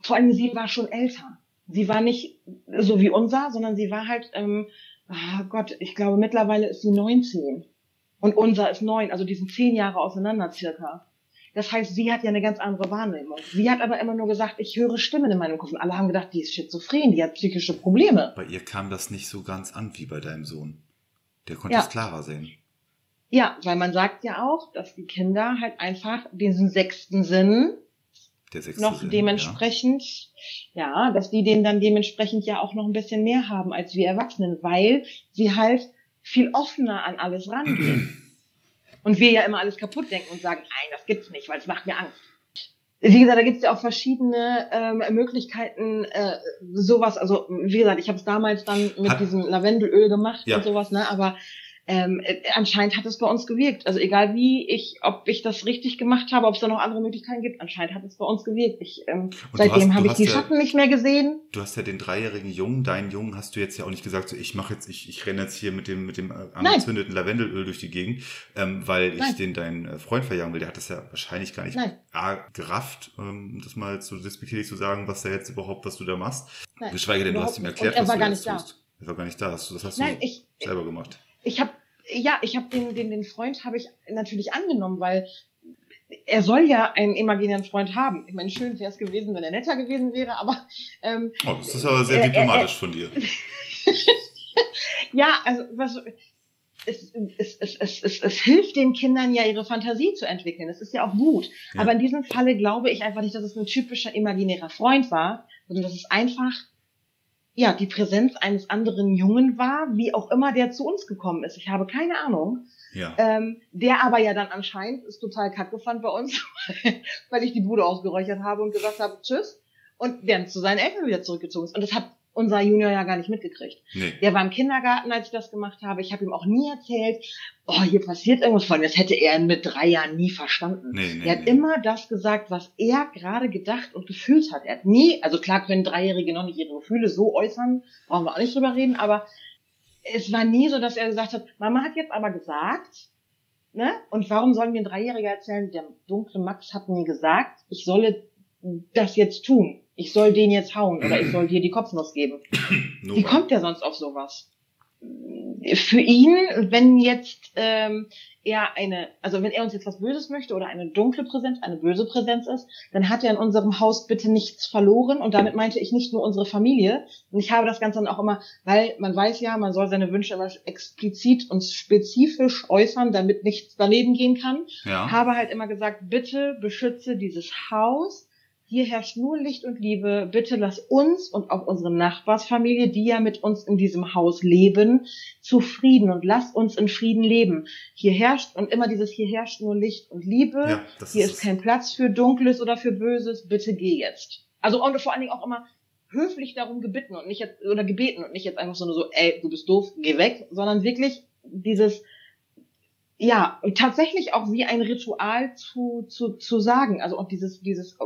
vor allem sie war schon älter. Sie war nicht so wie unser, sondern sie war halt, ähm, ah Gott, ich glaube mittlerweile ist sie 19 und unser ist 9, also die sind 10 Jahre auseinander circa. Das heißt, sie hat ja eine ganz andere Wahrnehmung. Sie hat aber immer nur gesagt, ich höre Stimmen in meinem Kopf. Und alle haben gedacht, die ist schizophren, die hat psychische Probleme. Bei ihr kam das nicht so ganz an wie bei deinem Sohn. Der konnte Ja. es klarer sehen. Ja, weil man sagt ja auch, dass die Kinder halt einfach diesen sechsten Sinn noch Sinn, dementsprechend, ja. dass die den dann dementsprechend ja auch noch ein bisschen mehr haben als wir Erwachsenen, weil sie halt viel offener an alles rangehen. Und wir ja immer alles kaputt denken und sagen, nein, das gibt's nicht, weil es macht mir Angst. Wie gesagt, da gibt's ja auch verschiedene ähm, Möglichkeiten, äh, sowas, also wie gesagt, ich habe es damals dann mit Hat- diesem Lavendelöl gemacht Ja. und sowas, ne? Aber ähm, äh, anscheinend hat es bei uns gewirkt. Also egal wie ich, ob ich das richtig gemacht habe, ob es da noch andere Möglichkeiten gibt, anscheinend hat es bei uns gewirkt. Ich, ähm, seitdem habe ich die ja- Schatten nicht mehr gesehen. Du hast ja den dreijährigen Jungen, deinen Jungen hast du jetzt ja auch nicht gesagt, so ich mache jetzt, ich, ich renne jetzt hier mit dem mit dem äh, angezündeten Lavendelöl durch die Gegend, ähm, weil ich Nein. den deinen äh, Freund verjagen will. Der hat das ja wahrscheinlich gar nicht Nein. A, gerafft, ähm, das mal so despektierlich zu sagen, was da jetzt überhaupt, was du da machst. Nein, Geschweige denn, du hast ihm erklärt, er was war du gar jetzt nicht da. tust. Er war gar nicht da. Hast du, das hast Nein, du ich, selber gemacht. Ich habe, ja, ich habe den, den, den Freund habe ich natürlich angenommen, weil er soll ja einen imaginären Freund haben. Ich meine, schön wäre es gewesen, wenn er netter gewesen wäre, aber ähm, Oh, das ist aber sehr Äh, äh, diplomatisch von dir. ja, also was, es, es, es, es, es, es hilft den Kindern ja, ihre Fantasie zu entwickeln. Das ist ja auch gut. Ja. Aber in diesem Falle glaube ich einfach nicht, dass es ein typischer imaginärer Freund war, sondern dass es einfach ja die Präsenz eines anderen Jungen war, wie auch immer der zu uns gekommen ist. Ich habe keine Ahnung. Ja. Ähm, der aber ja dann anscheinend ist total kacke fand bei uns, weil ich die Bude ausgeräuchert habe und gesagt habe, tschüss. Und dann zu seinen Eltern wieder zurückgezogen ist. Und das hat unser Junior ja gar nicht mitgekriegt. Nee. Der war im Kindergarten, als ich das gemacht habe. Ich habe ihm auch nie erzählt, oh, hier passiert irgendwas von. Das hätte er mit drei Jahren nie verstanden. Nee, nee, er hat nee. immer das gesagt, was er gerade gedacht und gefühlt hat. Er hat nie, also klar können Dreijährige noch nicht ihre Gefühle so äußern, brauchen wir auch nicht drüber reden, aber es war nie so, dass er gesagt hat, Mama hat jetzt aber gesagt, ne? Und warum sollen wir ein Dreijähriger erzählen, der dunkle Max hat mir gesagt, ich solle das jetzt tun. Ich soll den jetzt hauen oder ich soll dir die Kopfnuss geben. Wie kommt der sonst auf sowas? Für ihn, wenn jetzt ähm, er eine, also wenn er uns jetzt was Böses möchte oder eine dunkle Präsenz, eine böse Präsenz ist, dann hat er in unserem Haus bitte nichts verloren und damit meinte ich nicht nur unsere Familie. Und ich habe das Ganze dann auch immer, weil man weiß ja, man soll seine Wünsche immer explizit und spezifisch äußern, damit nichts daneben gehen kann Ja. habe halt immer gesagt, bitte beschütze dieses Haus. Hier herrscht nur Licht und Liebe. Bitte lass uns und auch unsere Nachbarsfamilie, die ja mit uns in diesem Haus leben, zufrieden und lass uns in Frieden leben. Hier herrscht und immer dieses hier herrscht nur Licht und Liebe. Ja, Hier ist ist kein Platz für Dunkles oder für Böses. Bitte geh jetzt. Also und vor allen Dingen auch immer höflich darum gebeten und nicht jetzt oder gebeten und nicht jetzt einfach so nur so, ey, du bist doof, geh weg, sondern wirklich dieses ja, tatsächlich auch wie ein Ritual zu, zu, zu sagen. Also auch dieses, dieses,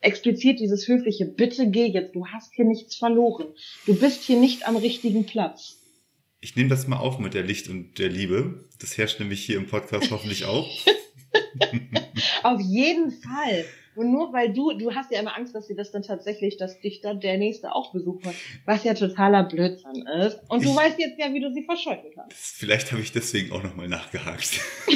explizit dieses höfliche, bitte geh jetzt, du hast hier nichts verloren. Du bist hier nicht am richtigen Platz. Ich nehme das mal auf mit der Licht und der Liebe. Das herrscht nämlich hier im Podcast hoffentlich auch. auf jeden Fall. Und nur weil du, du hast ja immer Angst, dass sie das dann tatsächlich, dass dich dann der Nächste auch besucht, was ja totaler Blödsinn ist. Und du ich, weißt jetzt ja, wie du sie verscheuchen kannst. Vielleicht habe ich deswegen auch nochmal nachgehakt.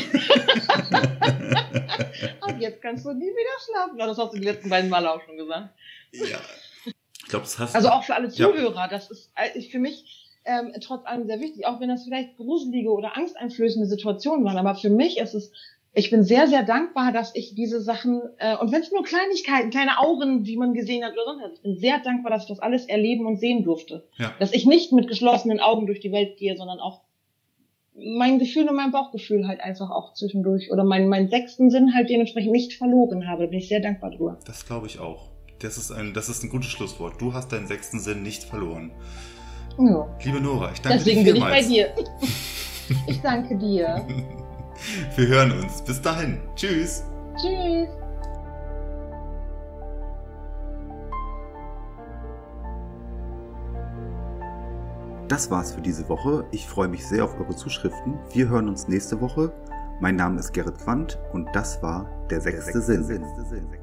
Und jetzt kannst du nie wieder schlafen. Das hast du die letzten beiden Male auch schon gesagt. Ja. Ich glaube, das hast Also auch für alle Zuhörer, ja. das ist äh, für mich ähm, trotz allem sehr wichtig, auch wenn das vielleicht gruselige oder angsteinflößende Situationen waren. Aber für mich ist es ich bin sehr, sehr dankbar, dass ich diese Sachen, äh, und wenn es nur Kleinigkeiten, kleine Augen, die man gesehen hat oder sonst was, ich bin sehr dankbar, dass ich das alles erleben und sehen durfte. Ja. Dass ich nicht mit geschlossenen Augen durch die Welt gehe, sondern auch mein Gefühl und mein Bauchgefühl halt einfach auch zwischendurch oder meinen mein sechsten Sinn halt dementsprechend nicht verloren habe. Da bin ich sehr dankbar drüber. Das glaube ich auch. Das ist ein, das ist ein gutes Schlusswort. Du hast deinen sechsten Sinn nicht verloren. Ja. Liebe Nora, ich danke Deswegen dir Deswegen bin ich bei dir. ich danke dir. Wir hören uns. Bis dahin. Tschüss. Tschüss. Das war's für diese Woche. Ich freue mich sehr auf eure Zuschriften. Wir hören uns nächste Woche. Mein Name ist Gerrit Quandt und das war der sechste, der sechste Sinn. Sinn.